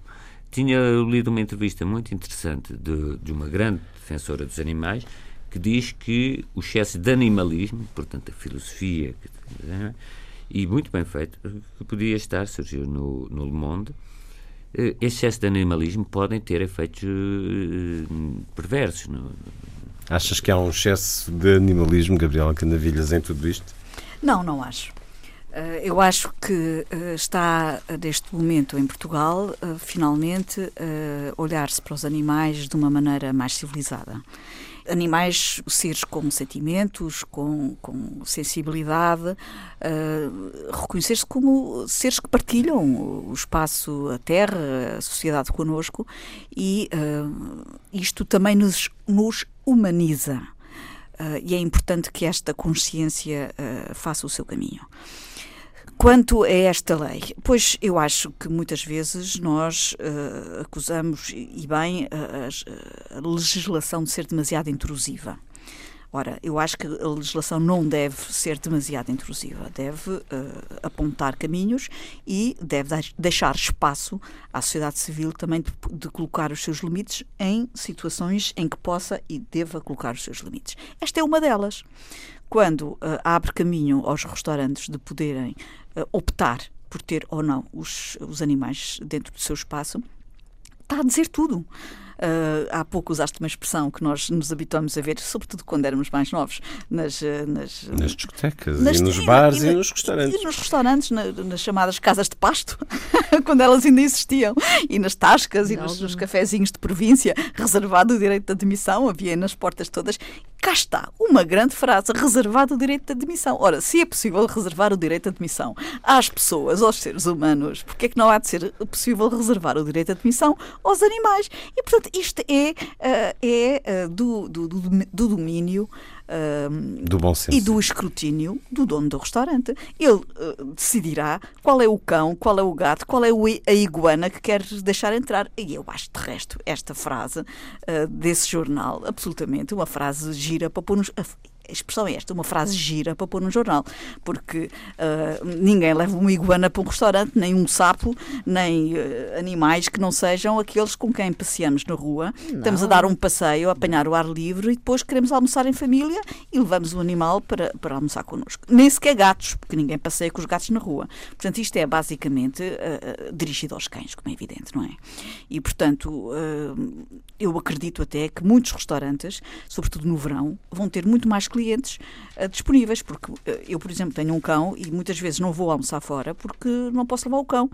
[SPEAKER 1] tinha lido uma entrevista muito interessante de, de uma grande defensora dos animais que diz que o excesso de animalismo, portanto a filosofia, que, e muito bem feito, que podia estar, surgiu no, no Le Monde, eh, esse excesso de animalismo podem ter efeitos eh, perversos. No...
[SPEAKER 2] Achas que há um excesso de animalismo, Gabriela Canavilhas, em tudo isto?
[SPEAKER 4] Não, não acho. Eu acho que está neste momento em Portugal, finalmente, olhar-se para os animais de uma maneira mais civilizada animais, seres com sentimentos, com, com sensibilidade, reconhecer-se como seres que partilham o espaço, a terra, a sociedade conosco e isto também nos, nos humaniza. E é importante que esta consciência faça o seu caminho. Quanto a esta lei, pois eu acho que muitas vezes nós uh, acusamos, e bem, a, a, legislação de ser demasiado intrusiva. Ora, eu acho que a legislação não deve ser demasiado intrusiva, deve uh, apontar caminhos e deve deixar espaço à sociedade civil também de, de, colocar os seus limites em situações em que possa e deva colocar os seus limites. Esta é uma delas. Quando uh, abre caminho aos restaurantes de poderem optar por ter ou não os, os animais dentro do seu espaço, está a dizer tudo. Uh, há pouco usaste uma expressão que nós nos habituamos a ver, sobretudo quando éramos mais novos, nas,
[SPEAKER 2] ah, nas, nas discotecas, nas, e nos bares e, e, nos restaurantes.
[SPEAKER 4] E nos restaurantes, na, nas chamadas casas de pasto, quando elas ainda existiam, e nas tascas e nos, nos cafezinhos de província, reservado o direito de admissão, havia nas portas todas. Cá está, uma grande frase, reservado o direito de admissão. Ora, se é possível reservar o direito de admissão às pessoas, aos seres humanos, porque é que não há de ser possível reservar o direito de admissão aos animais? E, portanto, isto é, uh, é uh, do, do, do, do, domínio uh,
[SPEAKER 2] do bom senso.
[SPEAKER 4] e do escrutínio do dono do restaurante. Ele decidirá qual é o cão, qual é o gato, qual é a iguana que quer deixar entrar. E eu acho, de resto, esta frase desse jornal, absolutamente, uma frase gira para pôr-nos a expressão é esta, uma frase gira para pôr no jornal, porque uh, ninguém leva uma iguana para um restaurante, nem um sapo, nem uh, animais que não sejam aqueles com quem passeamos na rua. Não. Estamos a dar um passeio, a apanhar o ar livre e depois queremos almoçar em família e levamos o animal para, para almoçar connosco. Nem sequer gatos, porque ninguém passeia com os gatos na rua. Portanto, isto é basicamente uh, dirigido aos cães, como é evidente, não é? E, portanto, eu acredito até que muitos restaurantes, sobretudo no verão, vão ter muito mais clientes uh, disponíveis, porque uh, eu, por exemplo, tenho um cão e muitas vezes não vou almoçar fora porque não posso levar o cão.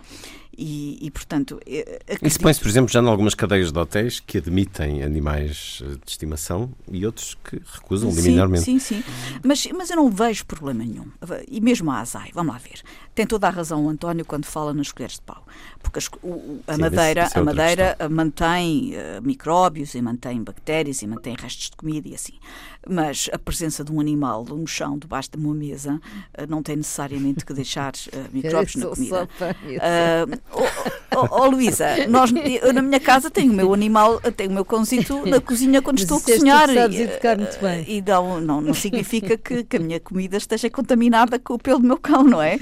[SPEAKER 4] E, e portanto.
[SPEAKER 2] Acredito... Isso põe-se, por exemplo, já em algumas cadeias de hotéis que admitem animais eh, de estimação e outros que recusam sim, liminarmente.
[SPEAKER 4] Sim, sim. Mas, mas eu não vejo problema nenhum. E mesmo a ASAI, vamos lá ver. Tem toda a razão o António quando fala nas colheres de pau. Porque as, o, a sim, madeira, é a madeira mantém uh, micróbios e mantém bactérias e mantém restos de comida e assim. Mas a presença de um animal no chão, debaixo de uma mesa, uh, não tem necessariamente que deixar uh, micróbios na comida. Oh, oh, Luísa, nós, eu na minha casa tenho o meu animal, tenho o meu cãozito na cozinha quando estou a cozinhar.
[SPEAKER 3] E, educar muito bem.
[SPEAKER 4] e não, não, não significa que, que, a minha comida esteja contaminada com o pelo do meu cão, não é?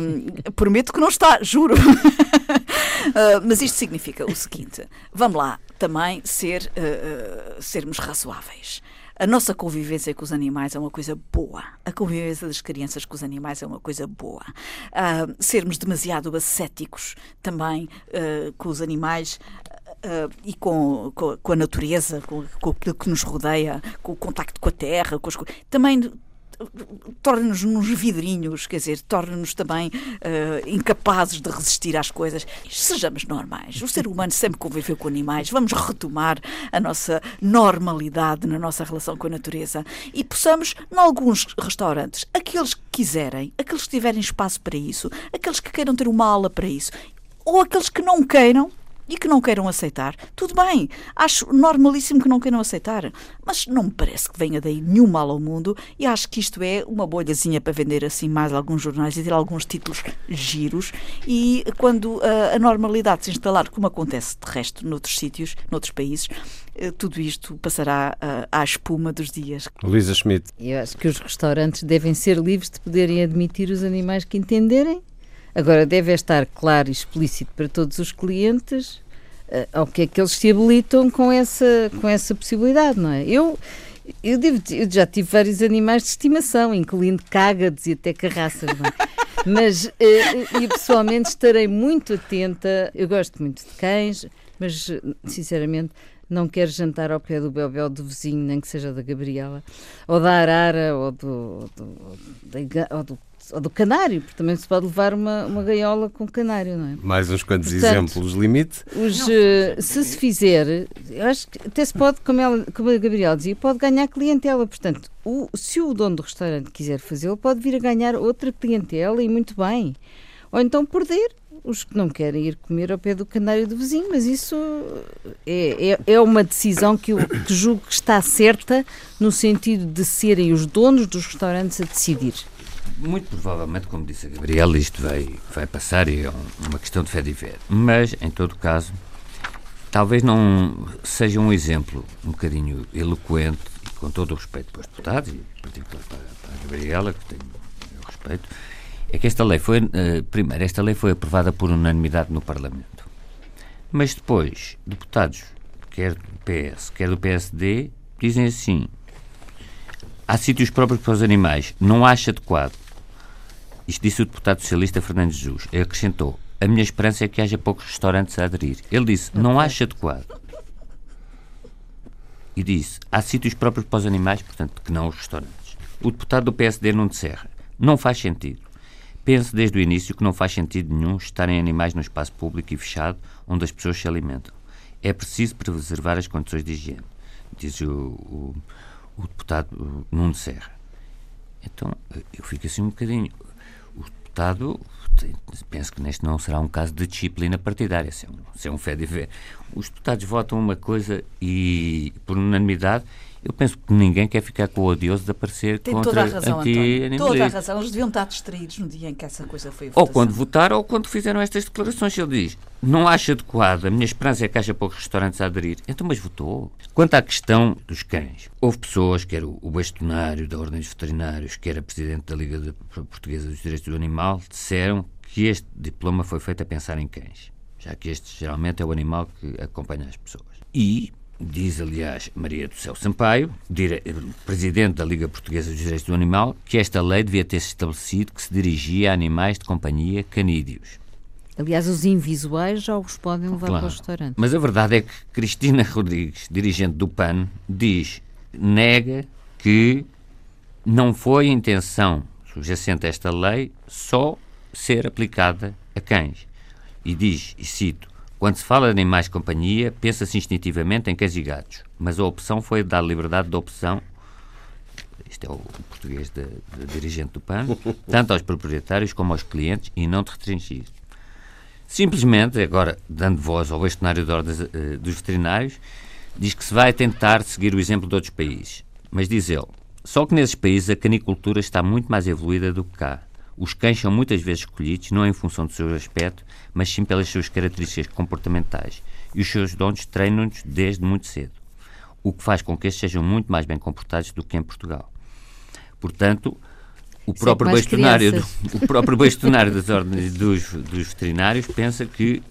[SPEAKER 4] Um, prometo que não está, juro. Uh, mas isto significa o seguinte: vamos lá também ser, uh, sermos razoáveis. A nossa convivência com os animais é uma coisa boa. A convivência das crianças com os animais é uma coisa boa. Uh, sermos demasiado ascéticos também uh, com os animais Uh, e com, com, com, a natureza, com, com aquilo que nos rodeia, com o contacto com a terra, com as, também torna-nos vidrinhos, quer dizer, torna-nos também uh, incapazes de resistir às coisas. Sejamos normais. O ser humano sempre conviveu com animais. Vamos retomar a nossa normalidade na nossa relação com a natureza e possamos, em alguns restaurantes, aqueles que quiserem, aqueles que tiverem espaço para isso, aqueles que queiram ter uma aula para isso, ou aqueles que não queiram, e que não queiram aceitar, tudo bem. Acho normalíssimo que não queiram aceitar. Mas não me parece que venha daí nenhum mal ao mundo e acho que isto é uma bolhazinha para vender assim mais alguns jornais e ter alguns títulos giros. E quando a, a normalidade se instalar, como acontece de resto noutros sítios, noutros países, eh, tudo isto passará à espuma dos dias.
[SPEAKER 2] Luísa Schmidt.
[SPEAKER 3] Eu acho que os restaurantes devem ser livres de poderem admitir os animais que entenderem Agora, deve estar claro e explícito para todos os clientes uh, ao que é que eles se habilitam com essa, com essa possibilidade, não é? Eu, eu, devo, eu já tive vários animais de estimação, incluindo cágados e até carraças, não é? Mas eu pessoalmente estarei muito atenta. Eu gosto muito de cães, mas sinceramente não quero jantar ao pé do Belbel do vizinho, nem que seja da Gabriela, ou da Arara, ou do, ou do, ou do ou do canário, porque também se pode levar uma, uma gaiola com canário, não é?
[SPEAKER 2] Mais uns quantos Portanto, exemplos. Limite?
[SPEAKER 3] Os, uh, se se fizer, eu acho que até se pode, como, ela, como a Gabriel dizia, pode ganhar clientela. Portanto, o, se o dono do restaurante quiser fazê-lo, pode vir a ganhar outra clientela e muito bem. Ou então perder os que não querem ir comer ao pé do canário do vizinho, mas isso é, é, é, uma decisão que eu que julgo que está certa no sentido de serem os donos dos restaurantes a decidir.
[SPEAKER 1] Muito provavelmente, como disse a Gabriela, isto vai, vai passar e é uma questão de fé de ver. Mas, em todo caso, talvez não seja um exemplo um bocadinho eloquente, com todo o respeito para os deputados, e particular para, para a Gabriela, que tenho respeito, é que esta lei foi, uh, primeiro, esta lei foi aprovada por unanimidade no Parlamento. Mas depois, deputados, quer do PS, quer do PSD, dizem assim: há sítios próprios para os animais, não acha adequado. Isto disse o deputado socialista Fernando Jesus. Ele acrescentou: a minha esperança é que haja poucos restaurantes a aderir. Ele disse: não acha adequado. E disse: há sítios próprios para os animais, portanto, que não os restaurantes. O deputado do PSD não de Serra. Não faz sentido. Penso desde o início que não faz sentido nenhum estarem animais no espaço público e fechado onde as pessoas se alimentam. É preciso preservar as condições de higiene, diz o, o, o deputado Nuno Serra. Então, eu fico assim um bocadinho. Penso que neste não será um caso de disciplina partidária, se é um, se é um fé de ver. Os deputados votam uma coisa e, por unanimidade, eu penso que ninguém quer ficar com o odioso de aparecer
[SPEAKER 4] Tem
[SPEAKER 1] contra
[SPEAKER 4] toda a razão, António. Toda a razão. Eles deviam estar distraídos no dia em que essa coisa foi
[SPEAKER 1] votação. Ou quando votaram ou quando fizeram estas declarações. Ele diz, não acha adequado, a minha esperança é que haja poucos restaurantes a aderir. Então, mas votou. Quanto à questão dos cães, houve pessoas, quer o bastonário da Ordem dos Veterinários, quer a Presidente da Liga Portuguesa dos Direitos do Animal, disseram que este diploma foi feito a pensar em cães, já que este geralmente é o animal que acompanha as pessoas. E Diz, aliás, Maria do Céu Sampaio, presidente da Liga Portuguesa dos Direitos do Animal, que esta lei devia ter se estabelecido que se dirigia a animais de companhia canídeos.
[SPEAKER 3] Aliás, os invisuais já os podem levar claro. para o restaurante.
[SPEAKER 1] Mas a verdade é que Cristina Rodrigues, dirigente do PAN, diz, nega que não foi a intenção subjacente a esta lei só ser aplicada a cães. E diz, e cito, quando se fala de animais de companhia, pensa-se instintivamente em cães e gatos, mas a opção foi dar liberdade de opção isto é o português de, de dirigente do PAN, tanto aos proprietários como aos clientes e não de restringir. Simplesmente, agora dando voz ao bastonário de ordens uh, dos veterinários, diz que se vai tentar seguir o exemplo de outros países. Mas diz ele, só que nesses países a canicultura está muito mais evoluída do que cá. Os cães são muitas vezes escolhidos não em função do seu aspecto, mas sim pelas suas características comportamentais. E os seus donos treinam-nos desde muito cedo, o que faz com que estes sejam muito mais bem comportados do que em Portugal. Portanto, o próprio, bastonário, do, o próprio bastonário das ordens dos, dos veterinários pensa que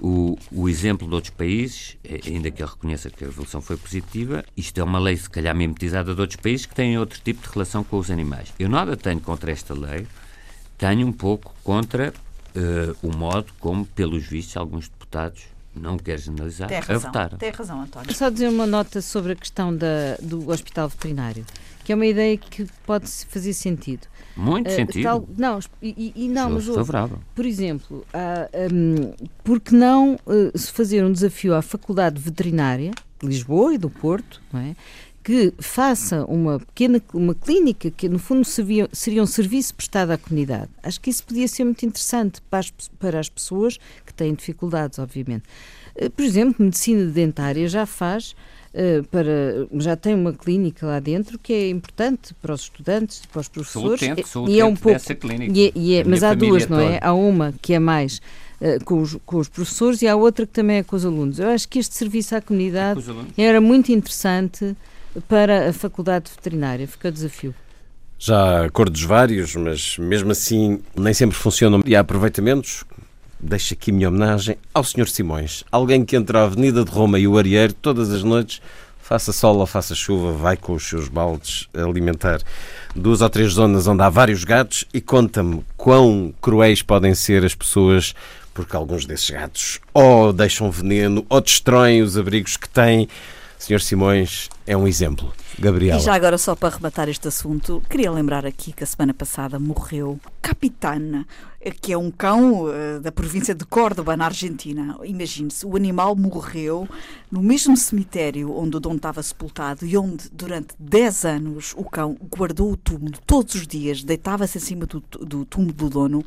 [SPEAKER 1] o, o, exemplo de outros países, é, ainda que ele reconheça que a evolução foi positiva, isto é uma lei, se calhar, mimetizada de outros países que têm outro tipo de relação com os animais. Eu nada tenho contra esta lei, tenho um pouco contra uh, o modo como, pelos vistos, alguns deputados não quero generalizar,
[SPEAKER 4] tem razão,
[SPEAKER 1] a votar.
[SPEAKER 4] Tem razão, António.
[SPEAKER 3] Só dizer uma nota sobre a questão da, do hospital veterinário, que é uma ideia que pode fazer sentido.
[SPEAKER 1] Muito uh, sentido. Tal,
[SPEAKER 3] não, e, e não,
[SPEAKER 1] mas favorável.
[SPEAKER 3] por exemplo, um, porque não uh, se fazer um desafio à Faculdade Veterinária de Lisboa e do Porto, não é? Que faça uma pequena uma clínica que no fundo seria, seria um serviço prestado à comunidade. Acho que isso podia ser muito interessante para as, para as pessoas que têm dificuldades, obviamente. Eh, por exemplo, medicina dentária já faz Uh, para já tem uma clínica lá dentro que é importante para os estudantes, para os professores.
[SPEAKER 1] Sou utente, sou e é um pouco
[SPEAKER 3] e é, e é, mas há duas, não é? Há uma que é mais uh, com, os, com os professores e há outra que também é com os alunos. Eu acho que este serviço à comunidade é era muito interessante para a Faculdade Veterinária. Fica o desafio.
[SPEAKER 2] Já acordos vários, mas mesmo assim nem sempre funcionam e há aproveitamentos. Deixo aqui minha homenagem ao Sr. Simões, alguém que entra a Avenida de Roma e o Arieiro todas as noites, faça sol ou faça chuva, vai com os seus baldes alimentar duas ou três zonas onde há vários gatos e conta-me quão cruéis podem ser as pessoas porque alguns desses gatos ou deixam veneno ou destroem os abrigos que têm Senhor Simões é um exemplo. Gabriel.
[SPEAKER 4] E já agora, só para rematar este assunto, queria lembrar aqui que a semana passada morreu Capitana, que é um cão uh, da província de Córdoba, na Argentina. Imagine-se, o animal morreu no mesmo cemitério onde o dono estava sepultado e onde, durante 10 anos, o cão guardou o túmulo todos os dias, deitava-se em cima do, do, túmulo do dono,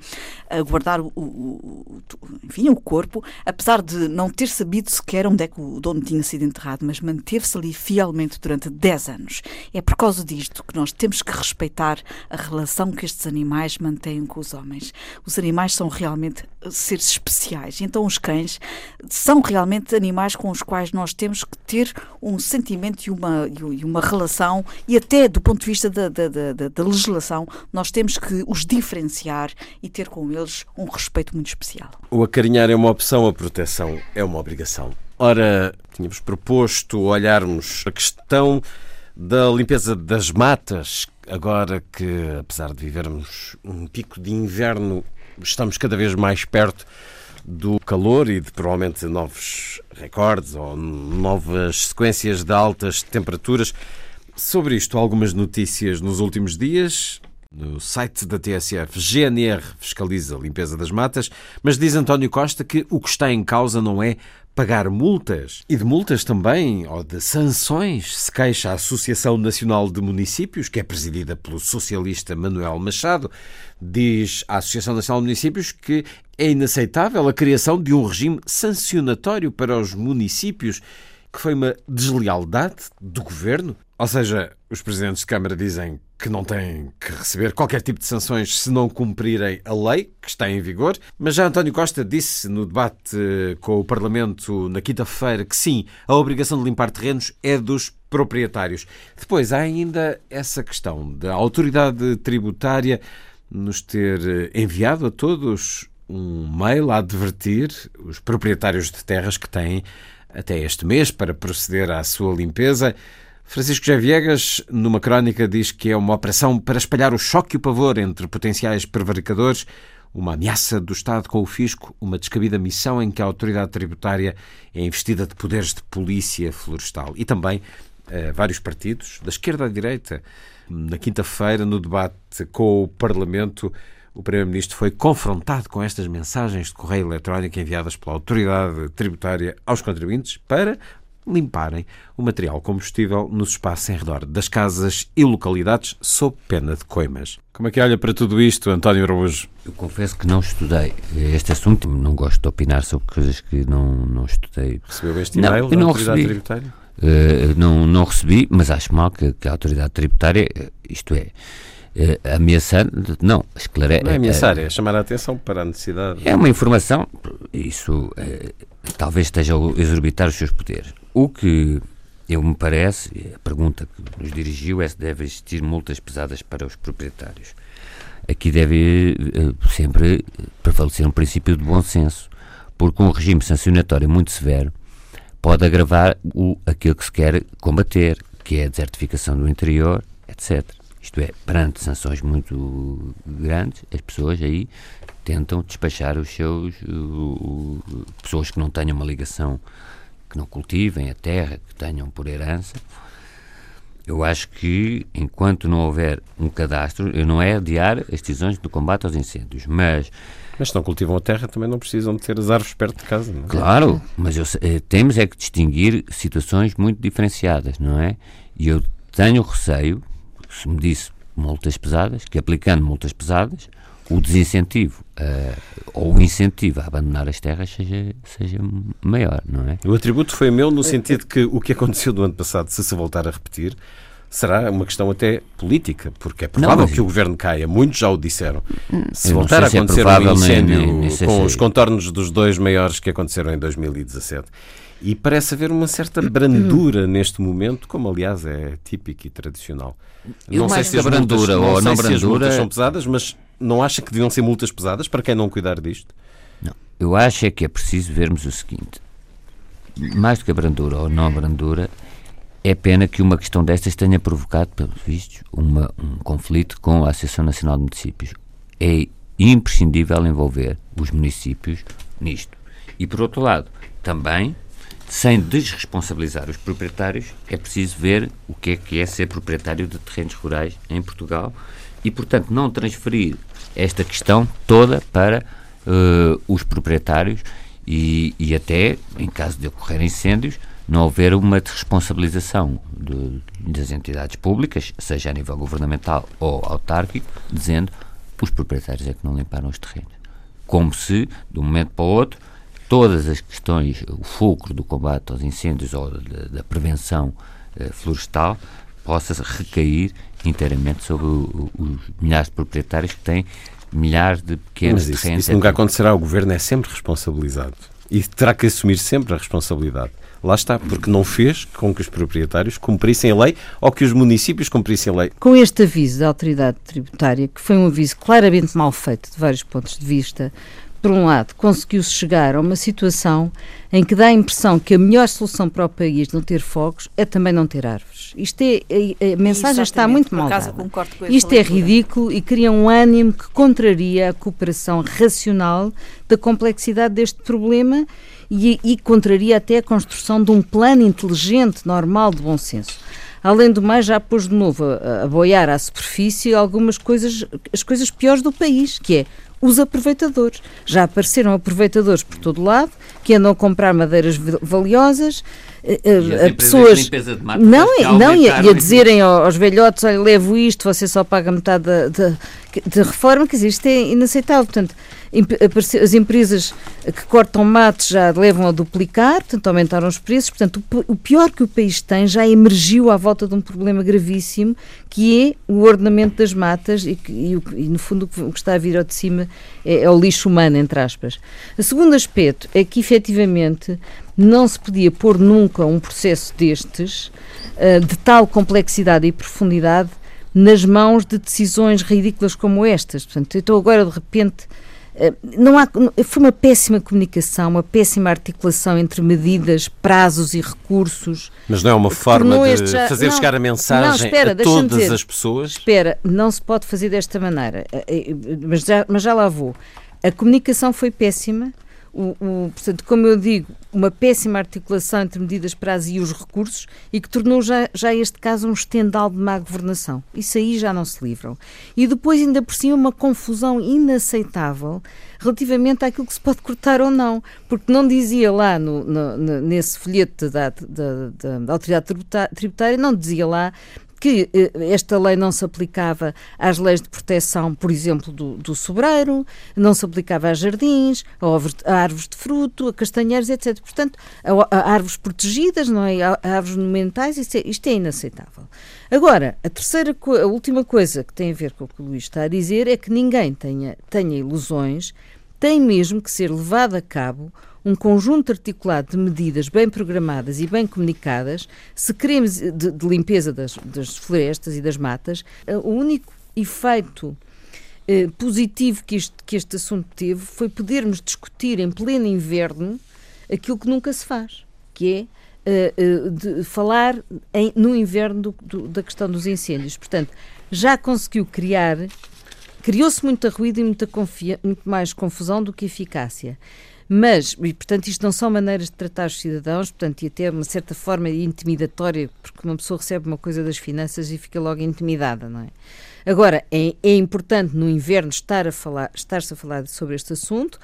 [SPEAKER 4] a guardar o, o, o, enfim, o corpo, apesar de não ter sabido sequer onde é que o dono tinha sido enterrado, mas manteve-se ali fielmente durante 10 anos. É por causa disto que nós temos que respeitar a relação que estes animais mantêm com os homens os animais são realmente eh, seres especiais. Então, os cães são realmente animais com os quais nós temos que ter um sentimento e uma, e uma relação, e até do ponto de vista da, da, da, da legislação, nós temos que os diferenciar e ter com eles um respeito muito especial.
[SPEAKER 2] O acarinhar é uma opção, a proteção é uma obrigação. Ora, tínhamos proposto olharmos a questão da limpeza das matas, agora que, apesar de vivermos um pico de inverno, estamos cada vez mais perto do calor e de provavelmente novos recordes ou novas sequências de altas temperaturas. Sobre isto, algumas notícias nos últimos dias. No site da TSF, GNR fiscaliza a limpeza das matas, mas diz António Costa que o que está em causa não é pagar multas e de multas também, ou de sanções, se queixa a Associação Nacional de Municípios, que é presidida pelo socialista Manuel Machado, diz a Associação Nacional de Municípios que é inaceitável a criação de um regime sancionatório para os municípios, que foi uma deslealdade do governo. Ou seja, os presidentes de Câmara dizem que não têm que receber qualquer tipo de sanções se não cumprirem a lei que está em vigor, mas já António Costa disse no debate com o Parlamento na quinta-feira que sim, a obrigação de limpar terrenos é dos proprietários. Depois há ainda essa questão da autoridade tributária nos ter enviado a todos um mail a advertir os proprietários de terras que têm até este mês para proceder à sua limpeza. Francisco José Viegas, numa crónica, diz que é uma operação para espalhar o choque e o pavor entre potenciais prevaricadores, uma ameaça do Estado com o fisco, uma descabida missão em que a autoridade tributária é investida de poderes de polícia florestal. E também eh, vários partidos, da esquerda à direita. Na quinta-feira, no debate com o Parlamento, o Primeiro-Ministro foi confrontado com estas mensagens de correio eletrónico enviadas pela autoridade tributária aos contribuintes para limparem o material combustível nos espaços em redor das casas e localidades sob pena de coimas. Como é que olha para tudo isto, António Araújo?
[SPEAKER 1] Eu confesso que não estudei este assunto, não gosto de opinar sobre coisas que não, não estudei.
[SPEAKER 2] Recebeu este e-mail não, da
[SPEAKER 1] não
[SPEAKER 2] Autoridade
[SPEAKER 1] recebi.
[SPEAKER 2] Tributária?
[SPEAKER 1] Uh, não, não recebi, mas acho mal que, que a Autoridade Tributária, eh, isto é, uh, ameaçar, não, esclarecer.
[SPEAKER 2] Não é ameaçar, é chamar a atenção para a necessidade.
[SPEAKER 1] É uma informação, isso talvez esteja a exorbitar os seus poderes. O que eu me parece, a pergunta que nos dirigiu é se deve existir multas pesadas para os proprietários. Aqui deve uh, sempre prevalecer um princípio de bom senso, porque um regime sancionatório muito severo pode agravar o, aquilo que se quer combater, que é a desertificação do interior, etc. Isto é, perante sanções muito grandes, as pessoas aí tentam despachar os seus. Uh, uh, pessoas que não tenham uma ligação que não cultivem a terra, que tenham por herança. Eu acho que, enquanto não houver um cadastro, eu não é adiar as decisões do combate aos incêndios, mas...
[SPEAKER 2] Mas se não cultivam a terra, também não precisam de ter as árvores perto de casa, não é?
[SPEAKER 1] Claro, mas eu, eh, temos é que distinguir situações muito diferenciadas, não é? E eu tenho receio, me disse multas pesadas, que aplicando multas pesadas, o desincentivo uh, ou o incentivo a abandonar as terras seja, seja maior, não é?
[SPEAKER 2] O atributo foi meu no sentido que o que aconteceu do ano passado, se se voltar a repetir, será uma questão até política, porque é provável não, que o governo caia, muitos já o disseram. Se voltar a é acontecer é um incêndio nem, nem, nem com os contornos dos dois maiores que aconteceram em 2017 e parece haver uma certa brandura neste momento, como aliás é típico e tradicional.
[SPEAKER 1] Eu não sei se a brandura multas, ou não, não brandura se as multas
[SPEAKER 2] são pesadas, mas não acha que deviam ser multas pesadas para quem não cuidar disto?
[SPEAKER 1] Não. Eu acho é que é preciso vermos o seguinte: mais do que a brandura ou não a brandura, é pena que uma questão destas tenha provocado, pelos vistos, uma, um conflito com a Associação Nacional de Municípios. É imprescindível envolver os municípios nisto. E, por outro lado, também sem desresponsabilizar os proprietários, é preciso ver o que é que é ser proprietário de terrenos rurais em Portugal e, portanto, não transferir esta questão toda para uh, os proprietários e, e, até, em caso de ocorrer incêndios, não haver uma responsabilização de, das entidades públicas, seja a nível governamental ou autárquico, dizendo os proprietários é que não limparam os terrenos. Como se, de um momento para o outro, todas as questões, o fulcro do combate aos incêndios ou da, da prevenção eh, florestal, possa recair inteiramente sobre os milhares de proprietários que têm milhares de pequenos
[SPEAKER 2] Mas isso,
[SPEAKER 1] terrenos.
[SPEAKER 2] Isso nunca acontecerá. O governo é sempre responsabilizado e terá que assumir sempre a responsabilidade. Lá está, porque não fez com que os proprietários cumprissem a lei ou que os municípios cumprissem a lei.
[SPEAKER 3] Com este aviso da autoridade tributária, que foi um aviso claramente mal feito de vários pontos de vista, por um lado, conseguiu-se chegar a uma situação em que dá a impressão que a melhor solução para o país não ter fogos é também não ter árvores. Isto é, a, a mensagem está muito mal dada. Isto é ridículo e cria um ânimo que contraria a cooperação racional da complexidade deste problema e, e contraria até a construção de um plano inteligente, normal, de bom senso. Além do mais, já pôs de novo a, a boiar à superfície algumas coisas, as coisas piores do país, que é os aproveitadores. Já apareceram aproveitadores por todo lado que andam a comprar madeiras valiosas.
[SPEAKER 1] Eh, eh, pessoas
[SPEAKER 3] não, é, não e a, dizerem aos velhotes, olha, levo isto, você só paga metade da, da, de reforma, quer dizer, isto é inaceitável. Portanto, as empresas que cortam matos já levam a duplicar, portanto, aumentaram os preços. Portanto, o pior que o país tem já emergiu à volta de um problema gravíssimo, que é o ordenamento das matas e, e, e no fundo, o que está a vir ao de cima é, é o lixo humano, entre aspas. O segundo aspecto é que, efetivamente, não se podia pôr nunca um processo destes, uh, de tal complexidade e profundidade, nas mãos de decisões ridículas como estas. Portanto, estou agora, de repente eh, não há, foi uma péssima comunicação, uma péssima articulação entre medidas, prazos e recursos.
[SPEAKER 2] Mas não é uma forma de já, fazer não, chegar a mensagem não, espera, a todas dizer, as pessoas?
[SPEAKER 3] Espera, não se pode fazer desta maneira, eh, eh, mas já, mas já lá vou. A comunicação foi péssima, o, o, portanto, como eu digo, uma péssima articulação entre medidas prazo e os recursos e que tornou já, já este caso um estendal de má governação. Isso aí já não se livram. E depois, ainda por cima, uma confusão inaceitável relativamente àquilo que se pode cortar ou não, porque não dizia lá no, no, nesse folheto da, da, da, da autoridade tributária, não dizia lá que eh, esta lei não se aplicava às leis de proteção, por exemplo, do, do sobreiro, não se aplicava a jardins, a árvores de fruto, a castanheiros, etc. Portanto, a, a árvores protegidas, não é? a, a árvores monumentais, isto é, isto é inaceitável. Agora, a terceira, a última coisa que tem a ver com o que o Luís está a dizer é que ninguém tenha, tenha ilusões, tem mesmo que ser levado a cabo um conjunto articulado de medidas bem programadas e bem comunicadas, se queremos de, de limpeza das, das, florestas e das matas, eh, o único efeito eh, positivo que este, que este assunto teve foi podermos discutir em pleno inverno aquilo que nunca se faz, que é Uh, uh, de falar em, no inverno do, do, da questão dos incêndios. Portanto, já conseguiu criar, criou-se muita ruído e muita muito mais confusão do que eficácia. Mas, e, portanto, isto não são maneiras de tratar os cidadãos, portanto, e até uma certa forma intimidatória, porque uma pessoa recebe uma coisa das finanças e fica logo intimidada, não é? Agora, é, é importante no inverno estar a falar, estar-se a falar sobre este assunto,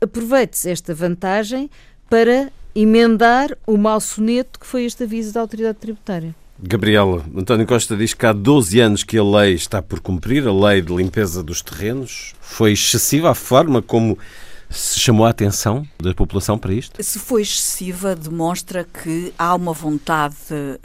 [SPEAKER 3] aproveite-se esta vantagem para emendar o mau soneto que foi este aviso da autoridade tributária.
[SPEAKER 2] Gabriela, António Costa diz que há 12 anos que a lei está por cumprir, a lei de limpeza dos terrenos. Foi excessiva a forma como se chamou a atenção da população para isto?
[SPEAKER 4] Se foi excessiva, demonstra que há uma vontade, eh,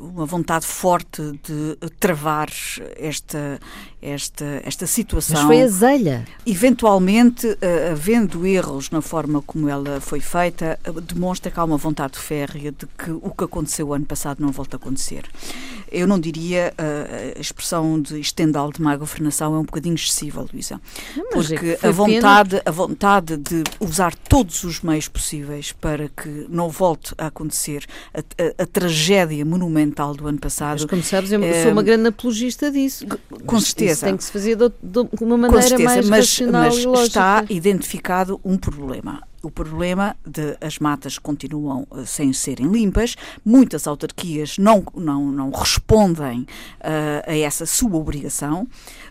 [SPEAKER 4] uma vontade forte de travar esta, esta, esta situação.
[SPEAKER 3] Mas foi azelha.
[SPEAKER 4] Eventualmente, eh, havendo erros na forma como ela foi feita, eh, demonstra que há uma vontade férrea de que o que aconteceu ano passado não volta a acontecer. Eu não diria a expressão de estendal de má governação é um bocadinho excessiva, Luísa. Porque é a vontade, a vontade de usar todos os meios possíveis para que não volte a acontecer a, a, a tragédia monumental do ano passado.
[SPEAKER 3] Mas, como sabes, eu é, sou uma grande apologista disso.
[SPEAKER 4] Com certeza.
[SPEAKER 3] Isso tem que se fazer de, de uma maneira certeza, mais
[SPEAKER 4] mas,
[SPEAKER 3] racional
[SPEAKER 4] mas
[SPEAKER 3] e lógica.
[SPEAKER 4] está identificado um problema o problema de as matas continuam uh, sem serem limpas, muitas autarquias não, não, não respondem uh, a essa sua obrigação,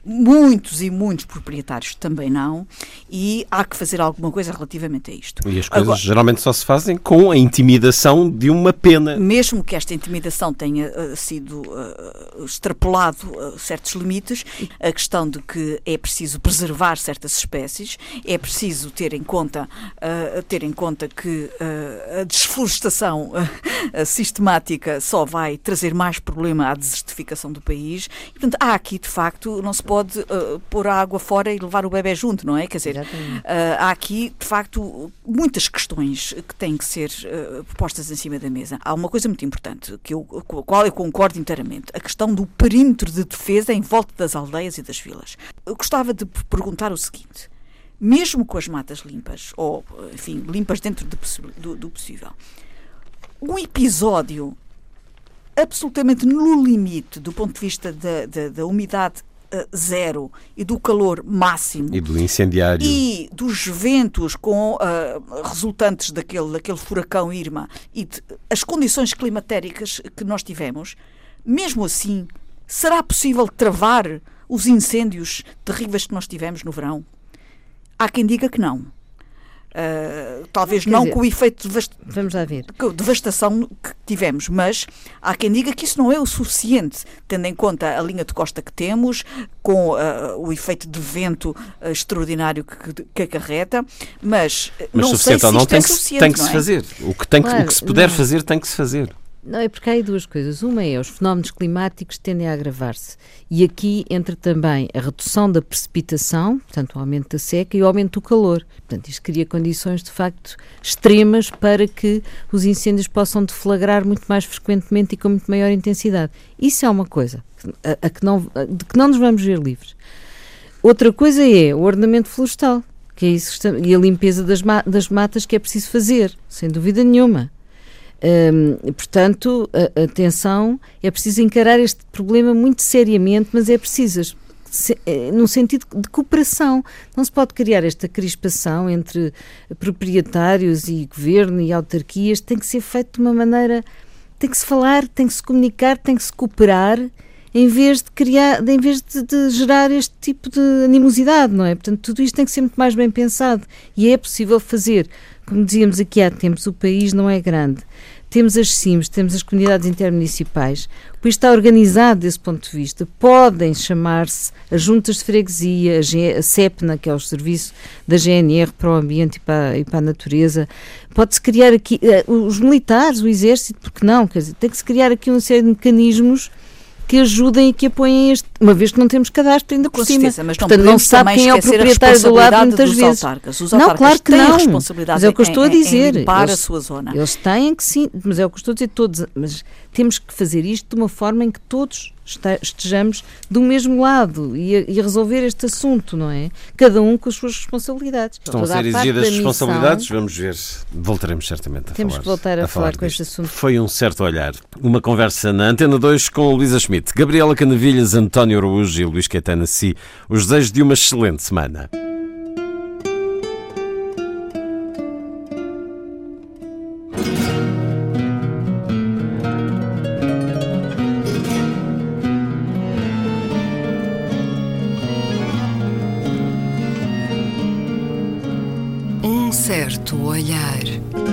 [SPEAKER 4] muitos e muitos proprietários também não, e há que fazer alguma coisa relativamente a isto.
[SPEAKER 2] E as coisas Agora, geralmente só se fazem com a intimidação de uma pena.
[SPEAKER 4] Mesmo que esta intimidação tenha uh, sido extrapolado certos limites, a questão de que é preciso preservar certas espécies, é preciso ter em conta ter em conta que uh, a desflorestação uh, sistemática só vai trazer mais problema à desertificação do país. E, portanto, há aqui, de facto, não se pode uh, pôr a água fora e levar o bebê junto, não é? Quer dizer, há aqui, de facto, muitas questões que têm que ser postas em cima da mesa. Há uma coisa muito importante, que eu, com a qual eu concordo inteiramente, a questão do perímetro de defesa em volta das aldeias e das vilas. Eu gostava de perguntar o seguinte mesmo com as matas limpas, ou, enfim, limpas dentro do, do possível, um episódio absolutamente no limite do ponto de vista da, da, da umidade uh, zero e do calor máximo
[SPEAKER 2] e do incendiário
[SPEAKER 4] e dos ventos com uh, resultantes daquele, daquele furacão Irma e de, as condições climatéricas que nós tivemos, mesmo assim, será possível travar os incêndios terríveis que nós tivemos no verão? Há quem diga que não. Uh, talvez não dizer, com o efeito de
[SPEAKER 3] Vamos lá ver.
[SPEAKER 4] devastação que tivemos, mas há quem diga que isso não é o suficiente, tendo em conta a linha de costa que temos, com uh, o efeito de vento uh, extraordinário que, que acarreta, mas,
[SPEAKER 2] mas
[SPEAKER 4] não sei se
[SPEAKER 2] não,
[SPEAKER 4] isto
[SPEAKER 2] tem
[SPEAKER 4] é
[SPEAKER 2] que,
[SPEAKER 4] suficiente.
[SPEAKER 2] Tem que se
[SPEAKER 4] é?
[SPEAKER 2] fazer. O que, tem claro, que, o que se puder não. fazer, tem que se fazer.
[SPEAKER 3] Não, é porque há aí duas coisas. Uma é os fenómenos climáticos tendem a agravar-se. E aqui entra também a redução da precipitação, portanto, o aumento da seca e o aumento do calor. Portanto, isto cria condições de facto extremas para que os incêndios possam deflagrar muito mais frequentemente e com muito maior intensidade. Isso é uma coisa a, a que não, a, de que não nos vamos ver livres. Outra coisa é o ordenamento florestal, que é isso, e a limpeza das, ma das matas que é preciso fazer, sem dúvida nenhuma. Portanto, atenção, é preciso encarar este problema muito seriamente, mas é preciso eh, no sentido de cooperação. Não se pode criar esta crispação entre proprietários e governo e autarquias. Tem que ser feito de uma maneira. Tem que se falar, tem que se comunicar, tem que se cooperar, em vez de criar, em vez de, de gerar este tipo de animosidade, não é? Portanto, tudo isto tem que ser muito mais bem pensado e é possível fazer. Como dizíamos aqui há tempos, o país não é grande temos as CIMs, temos as comunidades intermunicipais, o país está organizado desse ponto de vista. Podem chamar-se as juntas de freguesia, a, CEPNA, que é o serviço da GNR para o ambiente e para, e para a natureza. Pode-se criar aqui, uh, os militares, o exército, porque não? Quer dizer, tem que se criar aqui uma série de mecanismos que ajudem e que apoiem este, uma vez que não temos cadastro ainda por cima.
[SPEAKER 4] Certeza, mas não Portanto, não se sabe quem é o proprietário do lado muitas vezes. Autarcas. Os
[SPEAKER 3] não, claro que não. Mas é o que eu estou a dizer.
[SPEAKER 4] Para a sua zona.
[SPEAKER 3] Eles têm que sim, mas é o que eu estou a dizer todos, mas temos que fazer isto de uma forma em que todos estejamos do mesmo lado e a, e a, resolver este assunto, não é? Cada um com as suas responsabilidades.
[SPEAKER 2] Estão a ser exigidas responsabilidades, missão, vamos ver. Voltaremos certamente a
[SPEAKER 3] temos
[SPEAKER 2] falar.
[SPEAKER 3] Temos que voltar a,
[SPEAKER 2] a
[SPEAKER 3] falar,
[SPEAKER 2] falar
[SPEAKER 3] com este assunto.
[SPEAKER 2] Foi um certo olhar. Uma conversa na Antena 2 com Luísa Schmidt, Gabriela Canavilhas, António Araújo e Luís Caetano Si. Os desejos de uma excelente semana.
[SPEAKER 5] Certo olhar.